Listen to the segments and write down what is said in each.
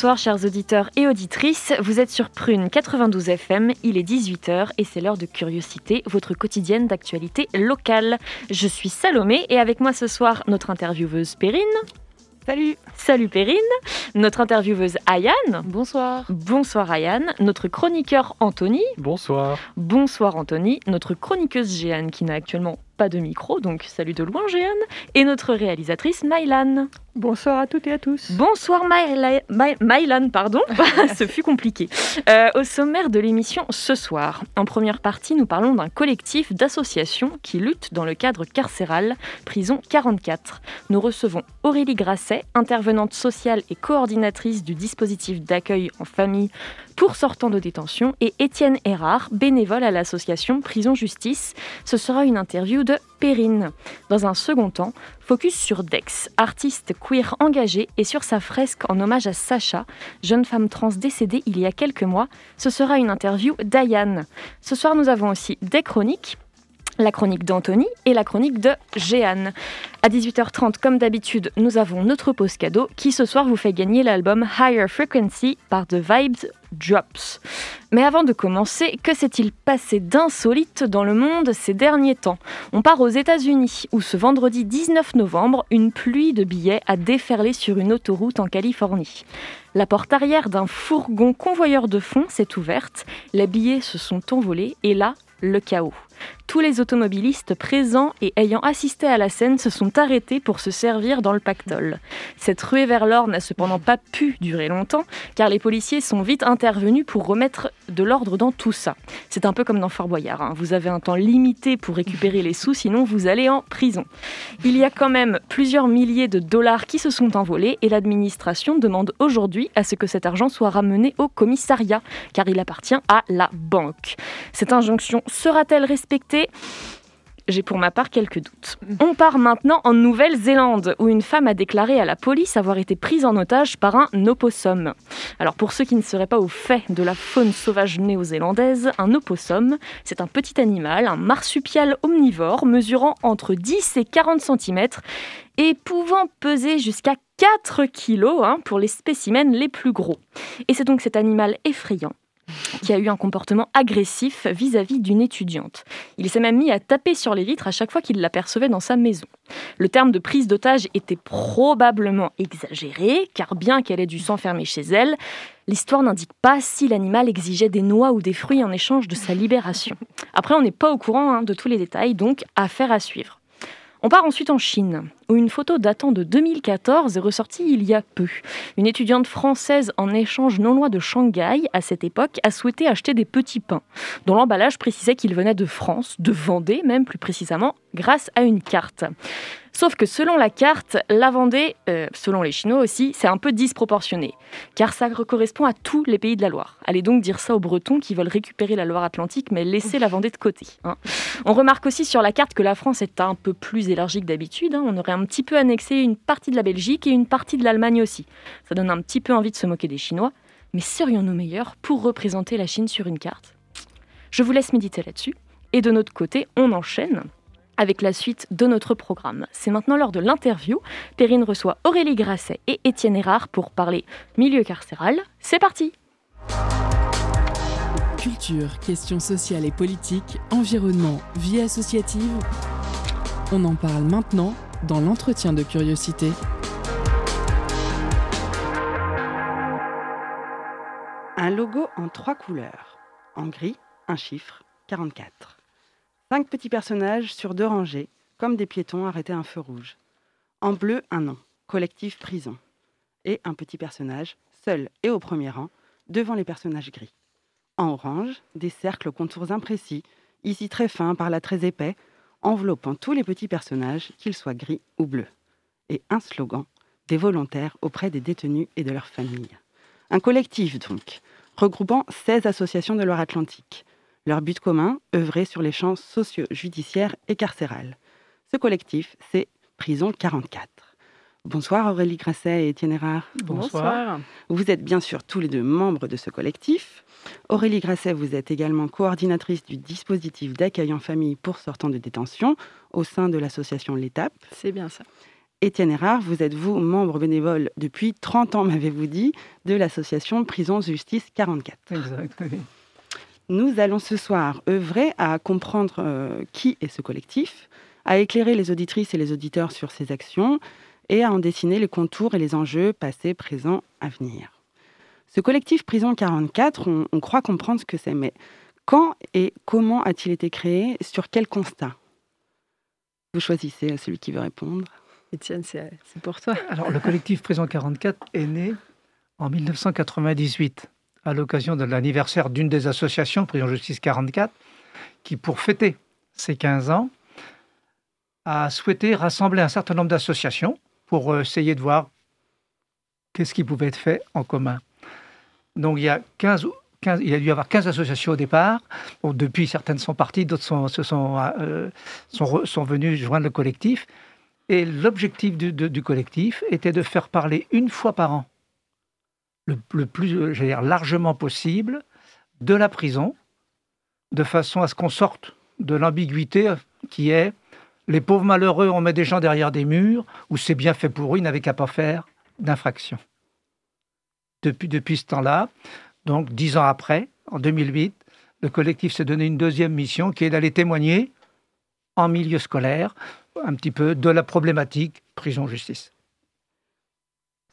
Bonsoir chers auditeurs et auditrices, vous êtes sur Prune 92 FM, il est 18h et c'est l'heure de Curiosité, votre quotidienne d'actualité locale. Je suis Salomé et avec moi ce soir notre intervieweuse Perrine. Salut Salut Perrine, notre intervieweuse Ayane. Bonsoir Bonsoir Ayane, notre chroniqueur Anthony. Bonsoir Bonsoir Anthony, notre chroniqueuse Jeanne qui n'a actuellement pas de micro, donc salut de loin Jeanne, et notre réalisatrice Mylan. Bonsoir à toutes et à tous. Bonsoir Myla- My- Mylan, pardon, ce fut compliqué. Euh, au sommaire de l'émission ce soir, en première partie, nous parlons d'un collectif d'associations qui luttent dans le cadre carcéral Prison 44. Nous recevons Aurélie Grasset, intervenante sociale et coordinatrice du dispositif d'accueil en famille pour sortants de détention, et Étienne Erard, bénévole à l'association Prison Justice. Ce sera une interview de Perrine. Dans un second temps, focus sur Dex, artiste queer engagé, et sur sa fresque en hommage à Sacha, jeune femme trans décédée il y a quelques mois. Ce sera une interview d'Ayane. Ce soir, nous avons aussi des chroniques. La chronique d'Anthony et la chronique de Jeanne. À 18h30, comme d'habitude, nous avons notre pause cadeau qui ce soir vous fait gagner l'album Higher Frequency par The Vibes Drops. Mais avant de commencer, que s'est-il passé d'insolite dans le monde ces derniers temps? On part aux États-Unis, où ce vendredi 19 novembre, une pluie de billets a déferlé sur une autoroute en Californie. La porte arrière d'un fourgon convoyeur de fonds s'est ouverte, les billets se sont envolés et là, le chaos. Tous les automobilistes présents et ayant assisté à la scène se sont arrêtés pour se servir dans le pactole. Cette ruée vers l'or n'a cependant pas pu durer longtemps, car les policiers sont vite intervenus pour remettre de l'ordre dans tout ça. C'est un peu comme dans Fort Boyard, hein. vous avez un temps limité pour récupérer les sous, sinon vous allez en prison. Il y a quand même plusieurs milliers de dollars qui se sont envolés et l'administration demande aujourd'hui à ce que cet argent soit ramené au commissariat, car il appartient à la banque. Cette injonction sera-t-elle respectée? J'ai pour ma part quelques doutes. On part maintenant en Nouvelle-Zélande, où une femme a déclaré à la police avoir été prise en otage par un opossum. Alors pour ceux qui ne seraient pas au fait de la faune sauvage néo-zélandaise, un opossum, c'est un petit animal, un marsupial omnivore, mesurant entre 10 et 40 cm et pouvant peser jusqu'à 4 kg hein, pour les spécimens les plus gros. Et c'est donc cet animal effrayant qui a eu un comportement agressif vis-à-vis d'une étudiante. Il s'est même mis à taper sur les vitres à chaque fois qu'il l'apercevait dans sa maison. Le terme de prise d'otage était probablement exagéré, car bien qu'elle ait dû s'enfermer chez elle, l'histoire n'indique pas si l'animal exigeait des noix ou des fruits en échange de sa libération. Après, on n'est pas au courant hein, de tous les détails, donc affaire à suivre. On part ensuite en Chine, où une photo datant de 2014 est ressortie il y a peu. Une étudiante française en échange non loin de Shanghai, à cette époque, a souhaité acheter des petits pains, dont l'emballage précisait qu'ils venaient de France, de Vendée même plus précisément, grâce à une carte. Sauf que selon la carte, la Vendée, euh, selon les Chinois aussi, c'est un peu disproportionné, car ça correspond à tous les pays de la Loire. Allez donc dire ça aux Bretons qui veulent récupérer la Loire-Atlantique, mais laisser la Vendée de côté. hein. On remarque aussi sur la carte que la France est un peu plus élargie que d'habitude. hein. On aurait un petit peu annexé une partie de la Belgique et une partie de l'Allemagne aussi. Ça donne un petit peu envie de se moquer des Chinois. Mais serions-nous meilleurs pour représenter la Chine sur une carte? Je vous laisse méditer là-dessus. Et de notre côté, on enchaîne avec la suite de notre programme. C'est maintenant l'heure de l'interview. Perrine reçoit Aurélie Grasset et Étienne Erard pour parler milieu carcéral. C'est parti Culture, questions sociales et politiques, environnement, vie associative. On en parle maintenant dans l'entretien de curiosité. Un logo en trois couleurs. En gris, un chiffre, 44. Cinq petits personnages sur deux rangées, comme des piétons arrêtés à un feu rouge. En bleu, un nom, collectif prison. Et un petit personnage, seul et au premier rang, devant les personnages gris. En orange, des cercles aux contours imprécis, ici très fins par là très épais, enveloppant tous les petits personnages, qu'ils soient gris ou bleus. Et un slogan, des volontaires auprès des détenus et de leurs familles. Un collectif donc, regroupant 16 associations de Loire-Atlantique. Leur but commun, œuvrer sur les champs socio-judiciaires et carcérales. Ce collectif, c'est Prison 44. Bonsoir Aurélie Grasset et Étienne Erard. Bonsoir. Vous êtes bien sûr tous les deux membres de ce collectif. Aurélie Grasset, vous êtes également coordinatrice du dispositif d'accueil en famille pour sortants de détention au sein de l'association L'Étape. C'est bien ça. Étienne Erard, vous êtes vous membre bénévole depuis 30 ans, m'avez-vous dit, de l'association Prison Justice 44. Exact. Nous allons ce soir œuvrer à comprendre euh, qui est ce collectif, à éclairer les auditrices et les auditeurs sur ses actions et à en dessiner les contours et les enjeux passés, présents, à venir. Ce collectif Prison 44, on, on croit comprendre ce que c'est, mais quand et comment a-t-il été créé Sur quel constat? Vous choisissez celui qui veut répondre. Étienne, c'est c'est pour toi. Alors, le collectif Prison 44 est né en 1998, à l'occasion de l'anniversaire d'une des associations, Prison Justice 44, qui, pour fêter ses 15 ans, a souhaité rassembler un certain nombre d'associations pour euh, essayer de voir qu'est-ce qui pouvait être fait en commun. Donc, il y a 15, 15 il a dû y avoir 15 associations au départ. Depuis, certaines sont parties, d'autres sont, se sont, euh, sont, venues joindre le collectif. Et l'objectif du collectif était de faire parler une fois par an, le, plus euh, largement possible, de la prison, de façon à ce qu'on sorte de l'ambiguïté euh, qui est les pauvres malheureux, on met des gens derrière des murs, ou c'est bien fait pour eux, ils n'avaient qu'à pas faire d'infraction. Depuis, depuis ce temps-là, donc dix ans après, en 2008, le collectif s'est donné une deuxième mission qui est d'aller témoigner en milieu scolaire un petit peu de la problématique prison-justice.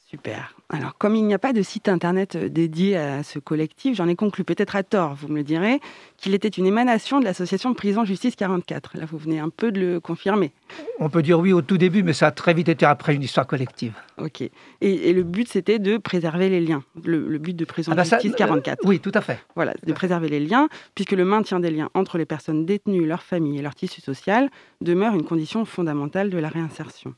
Super. Alors, comme il n'y a pas de site internet euh, dédié à ce collectif, j'en ai conclu, peut-être à tort, vous me le direz, qu'il était une émanation de l'association Prison Justice 44. Là, vous venez un peu de le confirmer. On peut dire oui au tout début, mais ça a très vite été après une histoire collective. Ok. Et, et le but, c'était de préserver les liens. Le, le but de Prison Ah bah ça, Justice euh, 44. oui, tout à fait. Voilà, de préserver les liens, puisque le maintien des liens entre les personnes détenues, leurs familles et leur tissu social demeure une condition fondamentale de la réinsertion.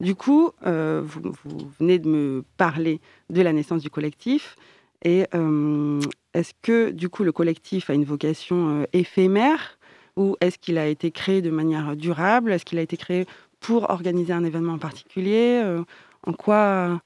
Du coup, euh, vous, venez de me parler de la naissance du collectif. Et euh, est-ce que, du coup, le collectif a une vocation euh, éphémère ou est-ce qu'il a été créé de manière durable? Est-ce qu'il a été créé pour organiser un événement en particulier en quoi,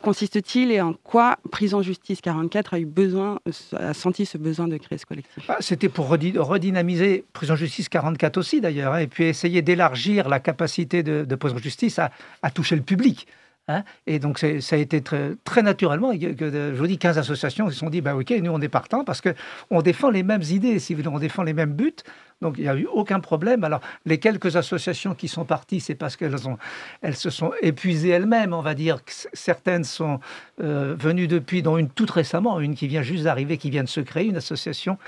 consiste-t-il et en quoi Prison Justice? 44 a eu besoin, a senti ce besoin de créer ce collectif Ah, C'était pour redynamiser Prison Justice 44 aussi d'ailleurs, hein, et puis essayer d'élargir la capacité de, Prison Justice à, toucher le public. hein. et donc ça a été très, naturellement que, je vous dis 15 associations se sont dit bah ok nous on est partants parce que on défend les mêmes idées si vous voulez, on défend les mêmes buts donc il n'y a eu aucun problème alors les quelques associations qui sont parties c'est parce qu'elles ont elles se sont épuisées elles-mêmes on va dire certaines sont euh, venues depuis dont une toute récemment une qui vient juste d'arriver qui vient de se créer une association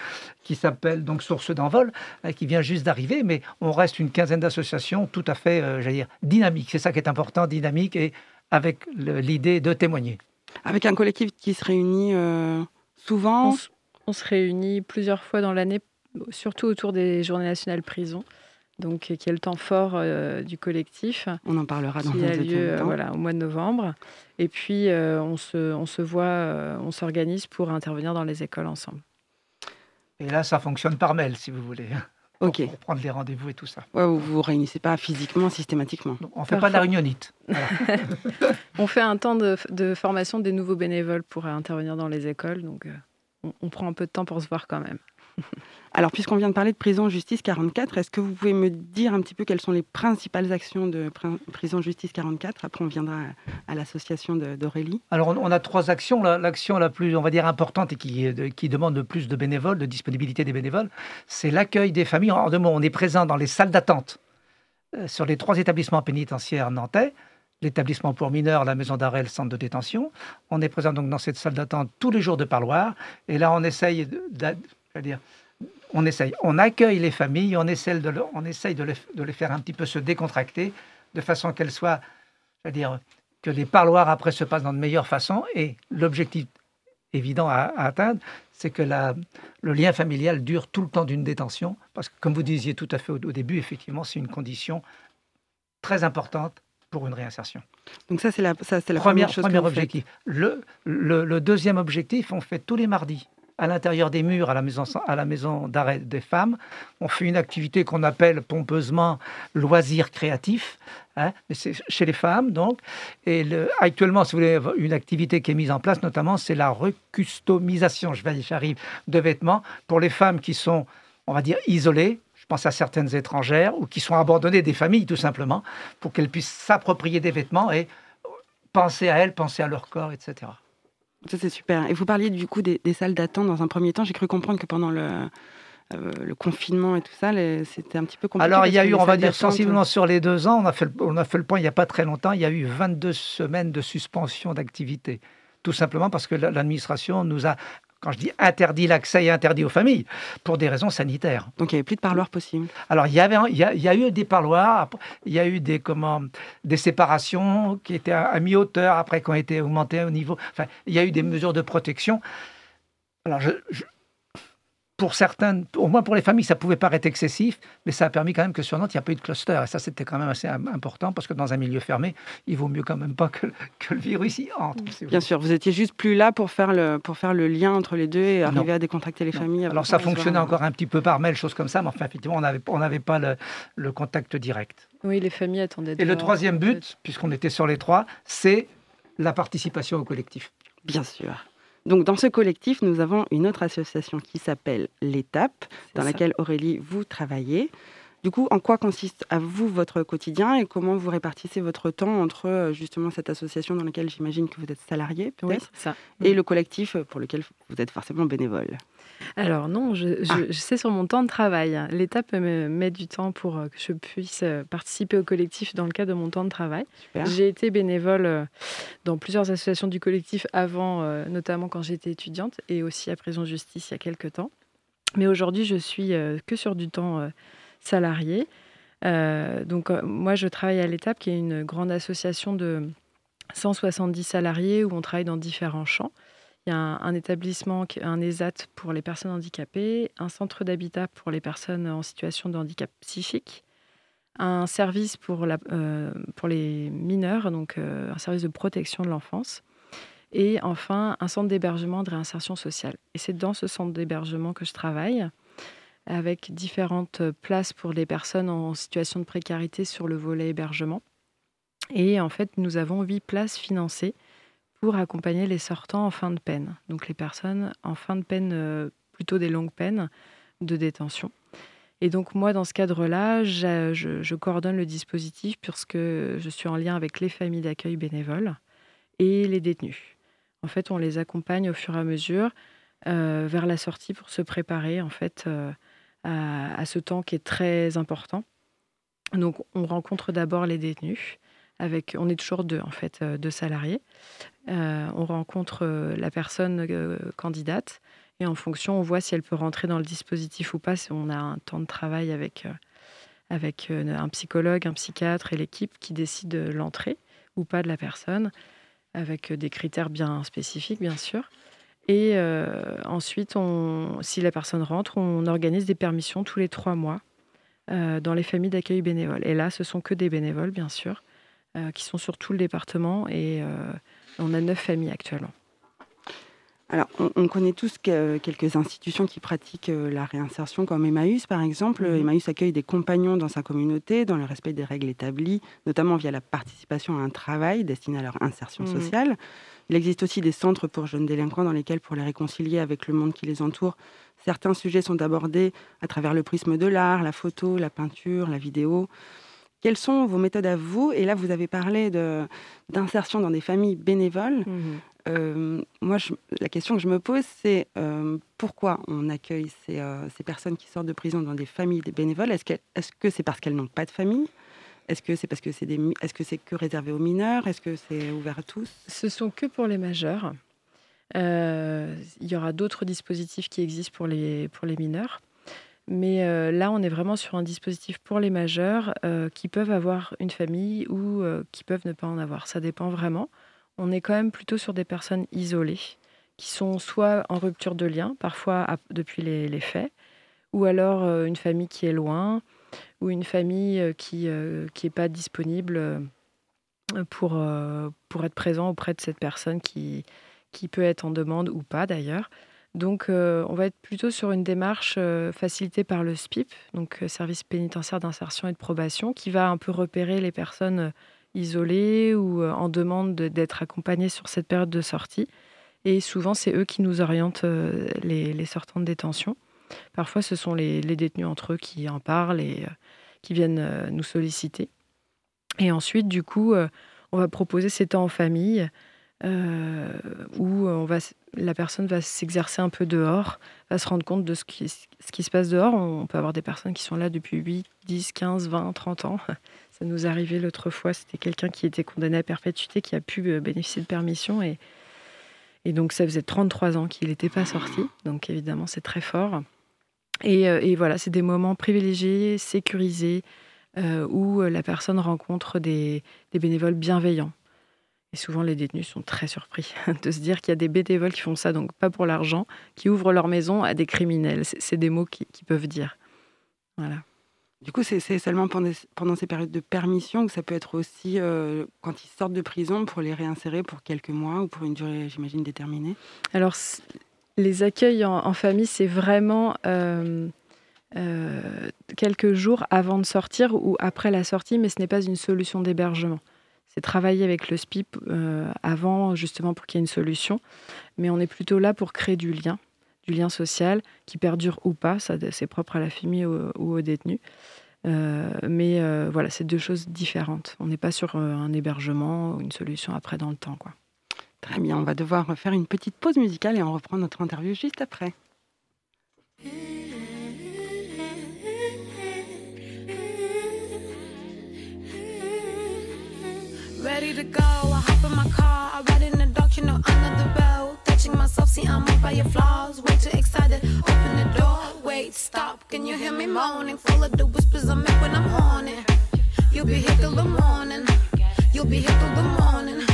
qui s'appelle donc Source d'envol, euh, qui vient juste d'arriver, mais on reste une quinzaine d'associations tout à fait, euh, j'allais dire, dynamiques. C'est ça qui est important, dynamique et avec l'idée de témoigner. Avec un collectif qui se réunit euh, souvent on se réunit plusieurs fois dans l'année, surtout autour des Journées nationales prison, donc euh, qui est le temps fort euh, du collectif, On en parlera dans qui un a lieu euh, temps. voilà, au mois de novembre. Et puis euh, on, se, on se voit, euh, on s'organise pour intervenir dans les écoles ensemble. Et là, ça fonctionne par mail, si vous voulez, hein, pour, Ok. pour prendre les rendez-vous et tout ça. Ouais, vous vous réunissez pas physiquement, systématiquement. On ne fait pas de la. Voilà. On fait un temps de, de formation des nouveaux bénévoles pour intervenir dans les écoles, donc on, on prend un peu de temps pour se voir quand même. Alors, puisqu'on vient de parler de Prison Justice 44, est-ce que vous pouvez me dire un petit peu quelles sont les principales actions de Prison Justice 44 Après, on viendra à, l'association d'Aurélie. Alors, on, a trois actions. La- L'action la plus, on va dire, importante et qui demande le plus de bénévoles, de disponibilité des bénévoles, c'est l'accueil des familles. En deux mots, on est présent dans les salles d'attente euh, sur les trois établissements pénitentiaires nantais. L'établissement pour mineurs, la maison d'arrêt, le centre de détention. On est présent donc dans cette salle d'attente tous les jours de parloir. Et là, on essaye de, de- je veux dire, on essaye, on accueille les familles, on essaye de, le- on essaye de les, de les faire un petit peu se décontracter, de façon qu'elles soient, je veux dire, que les parloirs après se passent dans de meilleures façons. Et l'objectif évident à, à atteindre, c'est que la- le lien familial dure tout le temps d'une détention. Parce que, comme vous disiez tout à fait au, au début, effectivement, c'est une condition très importante pour une réinsertion. Donc ça, c'est la, ça, c'est la Première, première chose premier que vous objectif. Le, le- le deuxième objectif, on fait tous les mardis à l'intérieur des murs à la maison, à la maison d'arrêt des femmes. On fait une activité qu'on appelle pompeusement loisir créatif, hein, mais c'est chez les femmes donc. Et le- actuellement, si vous voulez, une activité qui est mise en place, notamment, c'est la recustomisation, je vais j'arrive, de vêtements pour les femmes qui sont, on va dire, isolées. Je pense à certaines étrangères ou qui sont abandonnées des familles, tout simplement, pour qu'elles puissent s'approprier des vêtements et penser à elles, penser à leur corps, etc. Ça, c'est super. Et vous parliez du coup des, des salles d'attente dans un premier temps. J'ai cru comprendre que pendant le, euh, le confinement et tout ça, c'était un petit peu compliqué. Alors, il y a eu, on va dire, sensiblement sur les deux ans, on a, fait le, on a fait le point il n'y a pas très longtemps, il y a eu 22 semaines de suspension d'activité. Tout simplement parce que la- l'administration nous a, quand je dis interdit l'accès et interdit aux familles, pour des raisons sanitaires. Donc il n'y avait plus de parloir possible. Alors, il y, avait, il y, a, il y a eu des parloirs, il y a eu des, comment, des séparations qui étaient à, à mi-hauteur, après qui ont été augmentées au niveau. Enfin, il y a eu des mesures de protection. Alors, je- je- pour certains, au moins pour les familles, ça pouvait paraître excessif, mais ça a permis quand même que sur Nantes, il n'y a pas eu de cluster. Et ça, c'était quand même assez im- important, parce que dans un milieu fermé, il vaut mieux quand même pas que, que le virus y entre. si vous Bien sûr, vous étiez juste plus là pour faire le, pour faire le lien entre les deux et Non. arriver à décontracter les Non. familles. Alors ça fonctionnait encore un petit peu par mail, choses comme ça, mais enfin effectivement on n'avait on pas le, le contact direct. Oui, les familles attendaient. Et le troisième but, puisqu'on était sur les trois, c'est la participation au collectif. Bien sûr. Donc dans ce collectif, nous avons une autre association qui s'appelle l'Étape, dans ça. laquelle Aurélie, vous travaillez. Du coup, en quoi consiste à vous votre quotidien et comment vous répartissez votre temps entre euh, justement cette association dans laquelle j'imagine que vous êtes salarié Oui, peut-être ça. et le collectif euh, pour lequel vous êtes forcément bénévole? Alors non, je, je, Ah. je sais sur mon temps de travail. L'étape me met du temps pour euh, que je puisse participer au collectif dans le cadre de mon temps de travail. J'ai été bénévole dans plusieurs associations du collectif avant, notamment quand j'étais étudiante et aussi à Prison Justice il y a quelques temps. Mais aujourd'hui, je suis que sur du temps euh, salarié. Euh, donc euh, moi, je travaille à l'étape qui est une grande association de 170 salariés où on travaille dans différents champs. Il y a un, un établissement, un ESAT pour les personnes handicapées, un centre d'habitat pour les personnes en situation de handicap psychique, un service pour, euh, pour les mineurs, donc un service de protection de l'enfance, et enfin un centre d'hébergement de réinsertion sociale. Et c'est dans ce centre d'hébergement que je travaille, avec différentes places pour les personnes en situation de précarité sur le volet hébergement. Et en fait, nous avons huit places financées pour accompagner les sortants en fin de peine. Donc les personnes en fin de peine, euh, plutôt des longues peines de détention. Et donc moi, dans ce cadre-là, je coordonne le dispositif puisque je suis en lien avec les familles d'accueil bénévoles et les détenus. En fait, on les accompagne au fur et à mesure euh, vers la sortie pour se préparer en fait euh, à, ce temps qui est très important. Donc on rencontre d'abord les détenus. Avec, on est toujours deux en fait, euh, deux salariés. Euh, on rencontre euh, la personne candidate et en fonction, on voit si elle peut rentrer dans le dispositif ou pas. Si on a un temps de travail avec, avec un psychologue, un psychiatre et l'équipe qui décide de l'entrée ou pas de la personne, avec des critères bien spécifiques, bien sûr. Et euh, ensuite, on, si la personne rentre, on organise des permissions tous les trois mois euh, dans les familles d'accueil bénévoles. Et là, ce sont que des bénévoles, bien sûr, euh, qui sont sur tout le département. Et on a neuf familles actuellement. Alors, on, on connaît tous que- quelques institutions qui pratiquent la réinsertion, comme Emmaüs par exemple. Mhm. Emmaüs accueille des compagnons dans sa communauté, dans le respect des règles établies, notamment via la participation à un travail destiné à leur insertion Mhm. sociale. Il existe aussi des centres pour jeunes délinquants dans lesquels, pour les réconcilier avec le monde qui les entoure, certains sujets sont abordés à travers le prisme de l'art, la photo, la peinture, la vidéo. Quelles sont vos méthodes à vous? Et là, vous avez parlé de- d'insertion dans des familles bénévoles. Euh, moi, je- la question que je me pose, c'est euh, pourquoi on accueille ces, euh, ces personnes qui sortent de prison dans des familles des bénévoles? Est-ce que est-ce que c'est parce qu'elles n'ont pas de famille? Est-ce que c'est parce que c'est des est-ce que c'est que réservé aux mineurs? Est-ce que c'est ouvert à tous? Ce sont que pour les majeurs. Euh, il y aura d'autres dispositifs qui existent pour les, pour les mineurs. Mais euh, là, on est vraiment sur un dispositif pour les majeurs euh, qui peuvent avoir une famille ou qui peuvent ne pas en avoir. Ça dépend vraiment. On est quand même plutôt sur des personnes isolées qui sont soit en rupture de lien, parfois depuis les, les faits, ou alors une famille qui est loin, ou une famille euh, qui n'est pas disponible. euh, pour, pour être présent auprès de cette personne qui, qui peut être en demande ou pas d'ailleurs. Donc, on va être plutôt sur une démarche facilitée par le SPIP, donc Service pénitentiaire d'insertion et de probation, qui va un peu repérer les personnes isolées ou en demande d'être accompagnées sur cette période de sortie. Et souvent, c'est eux qui nous orientent les, sortants de détention. Parfois, ce sont les, détenus entre eux qui en parlent et qui viennent nous solliciter. Et ensuite, du coup, on va proposer ces temps en famille euh, où la personne va s'exercer un peu dehors, va se rendre compte de ce qui, se passe dehors. On peut avoir des personnes qui sont là depuis 8, 10, 15, 20, 30 ans. Ça nous est arrivé l'autre fois, c'était quelqu'un qui était condamné à perpétuité, qui a pu euh, bénéficier de permission. Et donc ça faisait 33 ans qu'il n'était pas sorti. Donc évidemment, c'est très fort. Et, euh, et voilà, c'est des moments privilégiés, sécurisés, où la personne rencontre des, des bénévoles bienveillants et souvent, les détenus sont très surpris de se dire qu'il y a des bénévoles qui font ça, donc pas pour l'argent, qui ouvrent leur maison à des criminels. C'est des mots qu'ils peuvent dire. Voilà. Du coup, c'est seulement pendant, ces périodes de permission que ça peut être aussi euh, quand ils sortent de prison pour les réinsérer pour quelques mois ou pour une durée, j'imagine, déterminée? Alors, les accueils en, famille, c'est vraiment euh, euh, quelques jours avant de sortir ou après la sortie, mais ce n'est pas une solution d'hébergement c'est travailler avec le SPIP euh, avant, justement, pour qu'il y ait une solution. Mais on est plutôt là pour créer du lien, du lien social, qui perdure ou pas, c'est propre à la famille ou, aux détenus. Mais voilà, c'est deux choses différentes. On n'est pas sur un hébergement ou une solution après dans le temps. Quoi. Très bien, on va devoir faire une petite pause musicale et on reprend notre interview juste après. ready to go. I hop in my car, I ride in the dark, you know, under the bell. Touching myself, see, I'm moved by your flaws. Way too excited, open the door. Wait, stop, can you hear me moaning? Full of the whispers I make when I'm haunted. You'll be here till the morning. You'll be here till the morning.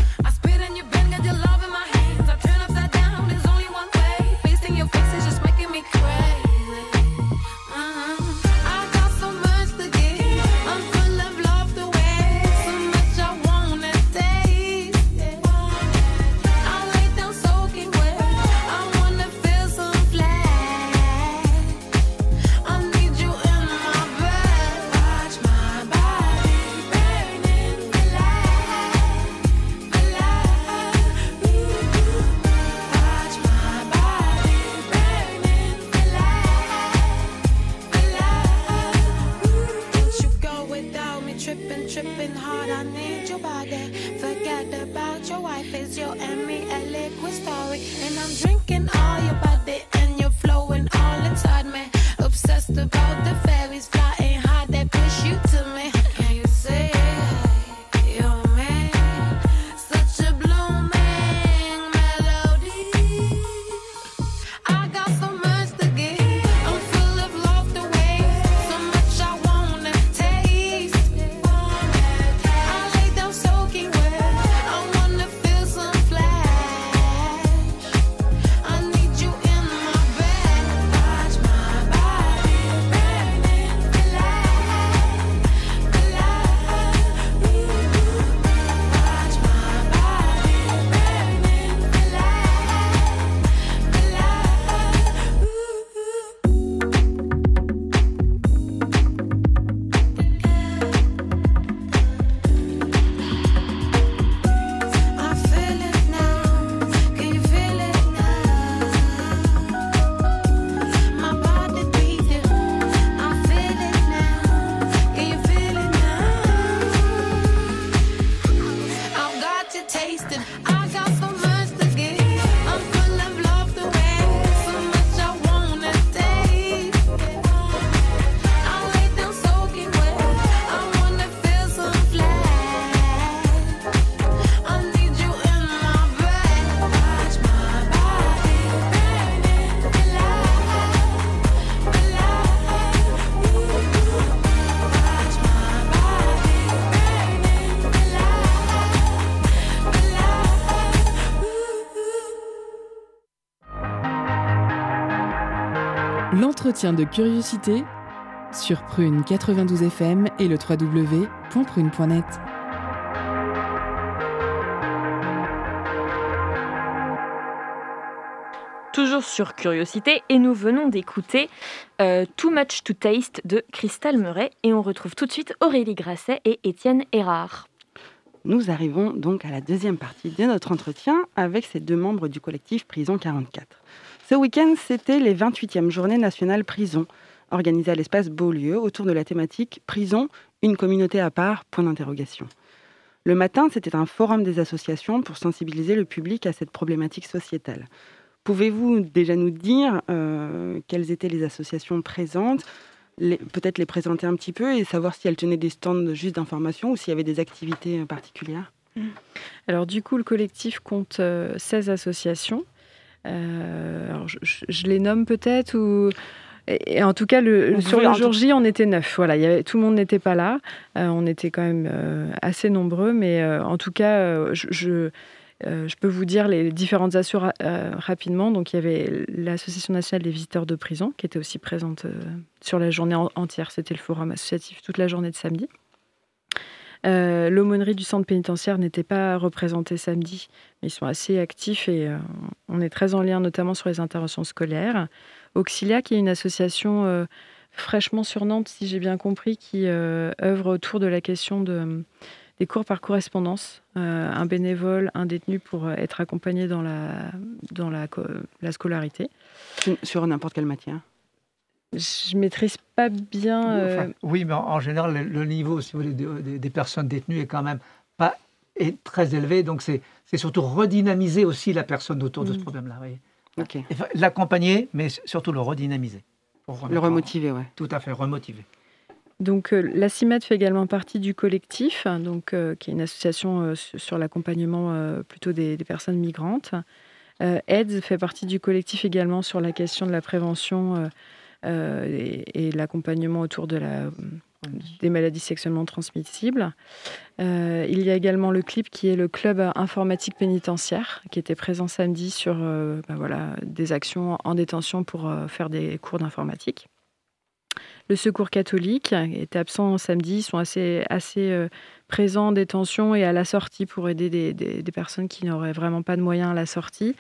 Sipping hard, I need your body. Forget about your wife, it's your Emmy, a liquid story. And I'm drinking all your body, and you're flowing all inside me. Obsessed about the fairies. Entretien de curiosité sur Prune 92 FM et le www.prune.net. Toujours sur Curiosité et nous venons d'écouter euh, Too Much to Taste de Crystal Murray et on retrouve tout de suite Aurélie Grasset et Étienne Erard. Nous arrivons donc à la deuxième partie de notre entretien avec ces deux membres du collectif Prison 44. Ce week-end, c'était les 28e journées nationales prison, organisées à l'espace Beaulieu autour de la thématique Prison, une communauté à part, point d'interrogation. Le matin, c'était un forum des associations pour sensibiliser le public à cette problématique sociétale. Pouvez-vous déjà nous dire euh, quelles étaient les associations présentes, peut-être les présenter un petit peu et savoir si elles tenaient des stands juste d'information ou s'il y avait des activités euh, particulières? Alors du coup, le collectif compte 16 euh, associations. Alors, je, les nomme peut-être ou et, en tout cas, le, sur le jour J, on était neuf. Voilà, y avait, tout le monde n'était pas là. Euh, on était quand même euh, assez nombreux, mais euh, en tout cas, je, je, peux vous dire les différentes assos rapidement. Donc, il y avait l'Association nationale des visiteurs de prison qui était aussi présente sur la journée entière. C'était le forum associatif toute la journée de samedi. L'aumônerie du centre pénitentiaire n'était pas représentée samedi, mais ils sont assez actifs et on est très en lien notamment sur les interventions scolaires. Auxilia, qui est une association euh, fraîchement sur Nantes, si j'ai bien compris, qui euh, œuvre autour de la question de, des cours par correspondance. Euh, un bénévole, un détenu pour être accompagné dans la, dans la, la scolarité. Sur n'importe quelle matière? Je maîtrise pas bien. oui, mais en, général, le, niveau si vous voulez, des, personnes détenues est quand même pas est très élevé. Donc, c'est surtout redynamiser aussi la personne autour de ce mm. problème-là. L'accompagner, mais surtout le redynamiser. Le remotiver, oui. Tout à fait, remotiver. Donc euh, la CIMED fait également partie du collectif, donc, euh, qui est une association euh, sur l'accompagnement plutôt des, personnes migrantes. AIDS fait partie du collectif également sur la question de la prévention et, et l'accompagnement autour de la des maladies sexuellement transmissibles. Euh, il y a également le CLIP qui est le club informatique pénitentiaire qui était présent samedi sur euh, ben voilà, des actions en détention pour euh, faire des cours d'informatique. Le Secours catholique est absent samedi, ils sont assez, assez présents en détention et à la sortie pour aider des, des personnes qui n'auraient vraiment pas de moyens à la sortie,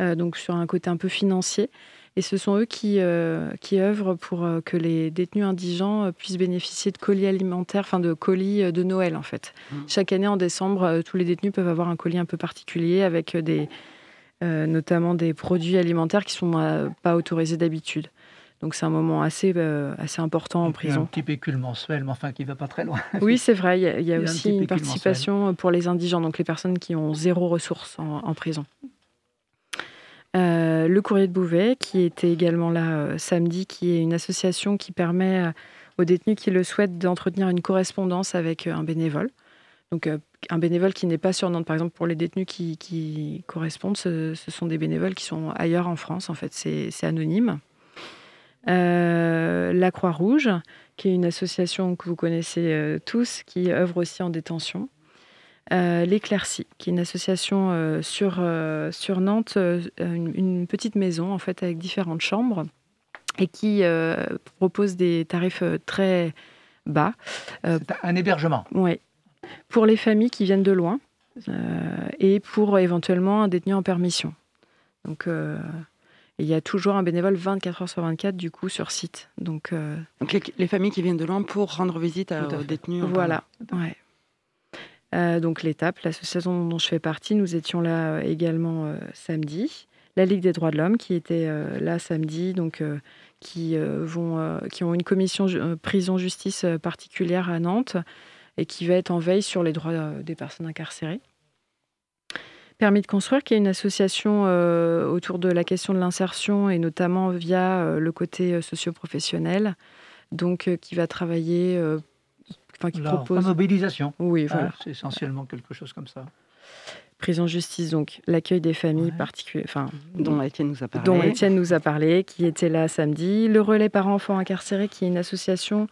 donc sur un côté un peu financier. Et ce sont eux qui, euh, qui œuvrent pour euh, que les détenus indigents euh, puissent bénéficier de colis alimentaires, enfin de colis de Noël en fait. Mmh. Chaque année en décembre, tous les détenus peuvent avoir un colis un peu particulier avec des, notamment des produits alimentaires qui ne sont pas autorisés d'habitude. Donc c'est un moment assez, assez important en prison. Un petit pécule mensuel, mais enfin qui ne va pas très loin. Oui, c'est vrai. Il y a, aussi une participation pour les indigents, donc les personnes qui ont zéro ressource en prison. Euh, le Courrier de Bouvet, qui était également là euh, samedi, qui est une association qui permet euh, aux détenus qui le souhaitent d'entretenir une correspondance avec un bénévole. Donc un bénévole qui n'est pas sur Nantes, par exemple pour les détenus qui, correspondent, ce, sont des bénévoles qui sont ailleurs en France, en fait, c'est anonyme. la Croix-Rouge, qui est une association que vous connaissez tous, qui œuvre aussi en détention. Euh, L'Éclaircie, qui est une association euh, sur, euh, sur Nantes, une, petite maison en fait avec différentes chambres et qui propose des tarifs très bas. C'est un hébergement. Oui. Pour les familles qui viennent de loin et pour éventuellement un détenu en permission. Donc il y a toujours un bénévole 24 heures sur 24 du coup sur site. Donc, les, familles qui viennent de loin pour rendre visite aux détenus. Voilà. Ouais. Euh, donc l'étape, l'association dont je fais partie, nous étions là euh, également euh, samedi. La Ligue des droits de l'homme qui était là samedi, donc qui, vont, qui ont une commission prison-justice particulière à Nantes et qui va être en veille sur les droits des personnes incarcérées. Permis de construire, qui est une association autour de la question de l'insertion et notamment via le côté socio-professionnel, donc qui va travailler qui la propose. mobilisation. Oui, voilà. c'est essentiellement quelque chose comme ça. Prison justice, donc l'accueil des familles particulières, enfin, dont Étienne nous a parlé. Dont Étienne nous a parlé, qui était là samedi. Le relais parents-enfants incarcérés, qui est une association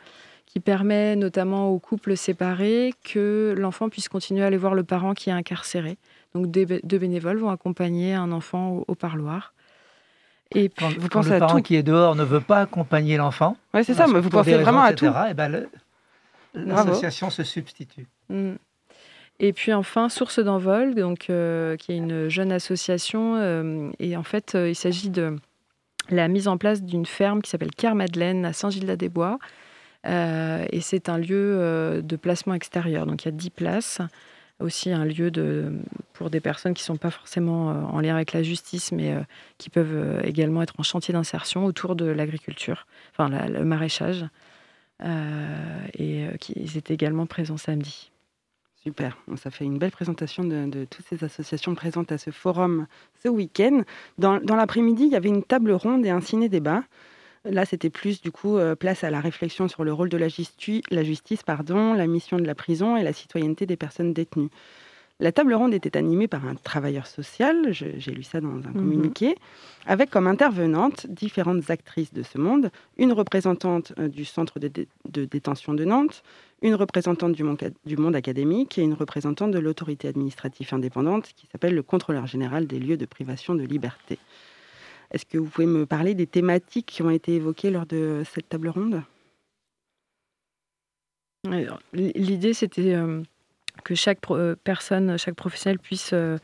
qui permet notamment aux couples séparés que l'enfant puisse continuer à aller voir le parent qui est incarcéré. Donc deux bénévoles vont accompagner un enfant au, parloir. Et puis, quand, vous pensez le parent qui est dehors ne veut pas accompagner l'enfant. Oui, c'est ça. Mais vous pensez vraiment à tout. Et ben, L'association se substitue. Mm. Et puis enfin, Source d'envol, donc, euh, qui est une jeune association. Euh, et en fait, euh, il s'agit de la mise en place d'une ferme qui s'appelle Car-Madeleine à Saint-Gildas-des-Bois. et c'est un lieu de placement extérieur. Donc il y a 10 places. Aussi un lieu de, pour des personnes qui ne sont pas forcément en lien avec la justice, mais qui peuvent également être en chantier d'insertion autour de l'agriculture, enfin le maraîchage. Et qui étaient également présents samedi. Super, ça fait une belle présentation de, toutes ces associations présentes à ce forum ce week-end. Dans, l'après-midi, il y avait une table ronde et un ciné-débat. Là, c'était plus du coup euh, place à la réflexion sur le rôle de la, la justice, pardon, la mission de la prison et la citoyenneté des personnes détenues. La table ronde était animée par un travailleur social, j'ai lu ça dans un mhm. communiqué, avec comme intervenantes différentes actrices de ce monde, une représentante euh, du centre de, détention de Nantes, une représentante du monde, du monde académique et une représentante de l'autorité administrative indépendante qui s'appelle le contrôleur général des lieux de privation de liberté. Est-ce que vous pouvez me parler des thématiques qui ont été évoquées lors de cette table ronde? L'idée, c'était euh, que chaque euh, personne, chaque professionnel puisse euh,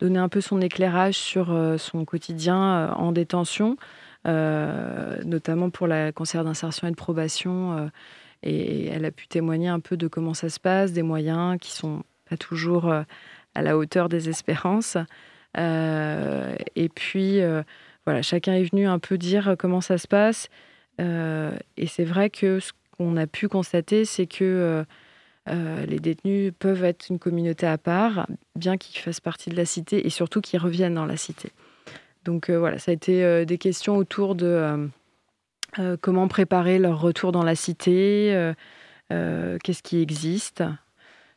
donner un peu son éclairage sur son quotidien en détention, notamment pour la concert d'insertion et de probation et elle a pu témoigner un peu de comment ça se passe, des moyens qui sont pas toujours euh, à la hauteur des espérances. Euh, et puis, euh, voilà, chacun est venu un peu dire comment ça se passe. et c'est vrai que ce qu'on a pu constater, c'est que les détenus peuvent être une communauté à part, bien qu'ils fassent partie de la cité et surtout qu'ils reviennent dans la cité. Donc voilà, ça a été des questions autour de euh, comment préparer leur retour dans la cité, euh, euh, qu'est-ce qui existe.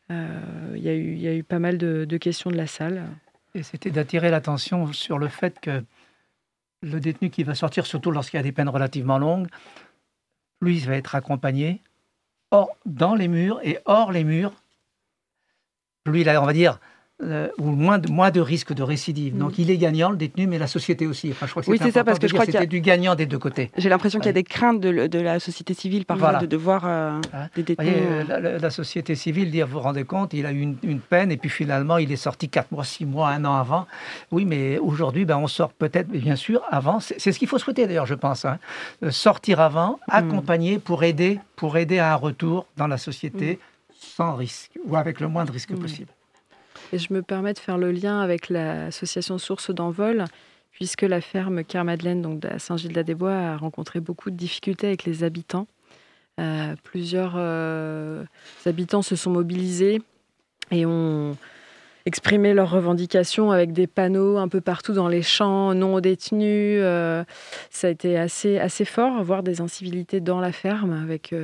Il y, a eu pas mal de, questions de la salle. Et c'était d'attirer l'attention sur le fait que le détenu qui va sortir, surtout lorsqu'il y a des peines relativement longues, lui, il va être accompagné hors, dans les murs et hors les murs. Lui, on va dire, euh, ou moins de, moins de risque de récidive. Donc mm. il est gagnant, le détenu, mais la société aussi. Enfin, je crois que oui, c'est ça, parce que je crois qu'il y a du gagnant des deux côtés. J'ai l'impression qu'il y a des craintes de, de, la société civile parfois de devoir euh, hein des détenus. Euh, la, société civile dit, vous vous rendez compte, il a eu une, peine et puis finalement il est sorti 4 mois, 6 mois, un an avant. Oui, mais aujourd'hui, ben, on sort peut-être, bien sûr, avant. C'est ce qu'il faut souhaiter d'ailleurs, je pense. Hein. Sortir avant, mm. accompagner pour aider, pour aider à un retour dans la société mm. sans risque ou avec le moins de risque possible. Et je me permets de faire le lien avec l'association Source d'envol, puisque la ferme Car-Madeleine, donc à Saint-Gilles-des-Bois, a rencontré beaucoup de difficultés avec les habitants. Euh, plusieurs euh, habitants se sont mobilisés et ont exprimé leurs revendications avec des panneaux un peu partout dans les champs, non aux détenus. Euh, ça a été assez, assez fort, voir des incivilités dans la ferme avec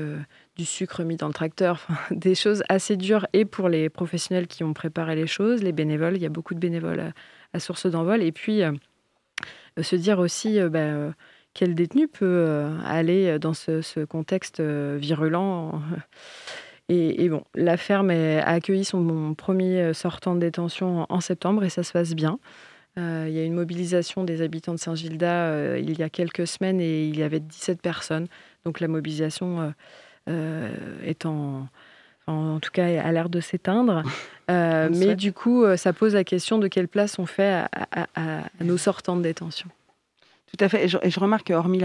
du sucre mis dans le tracteur, des choses assez dures et pour les professionnels qui ont préparé les choses, les bénévoles, il y a beaucoup de bénévoles à, source d'envol, et puis euh, se dire aussi euh, bah, euh, quel détenu peut aller dans ce, contexte virulent. Et, bon, la ferme a accueilli son premier sortant de détention en, septembre et ça se passe bien. il y a une mobilisation des habitants de Saint-Gilda il y a quelques semaines et il y avait 17 personnes. Donc la mobilisation euh, est en, en tout cas a l'air de s'éteindre. Euh, mais du coup, euh, ça pose la question de quelle place on fait à, nos sortants de détention. Tout à fait. Et je, remarque hormis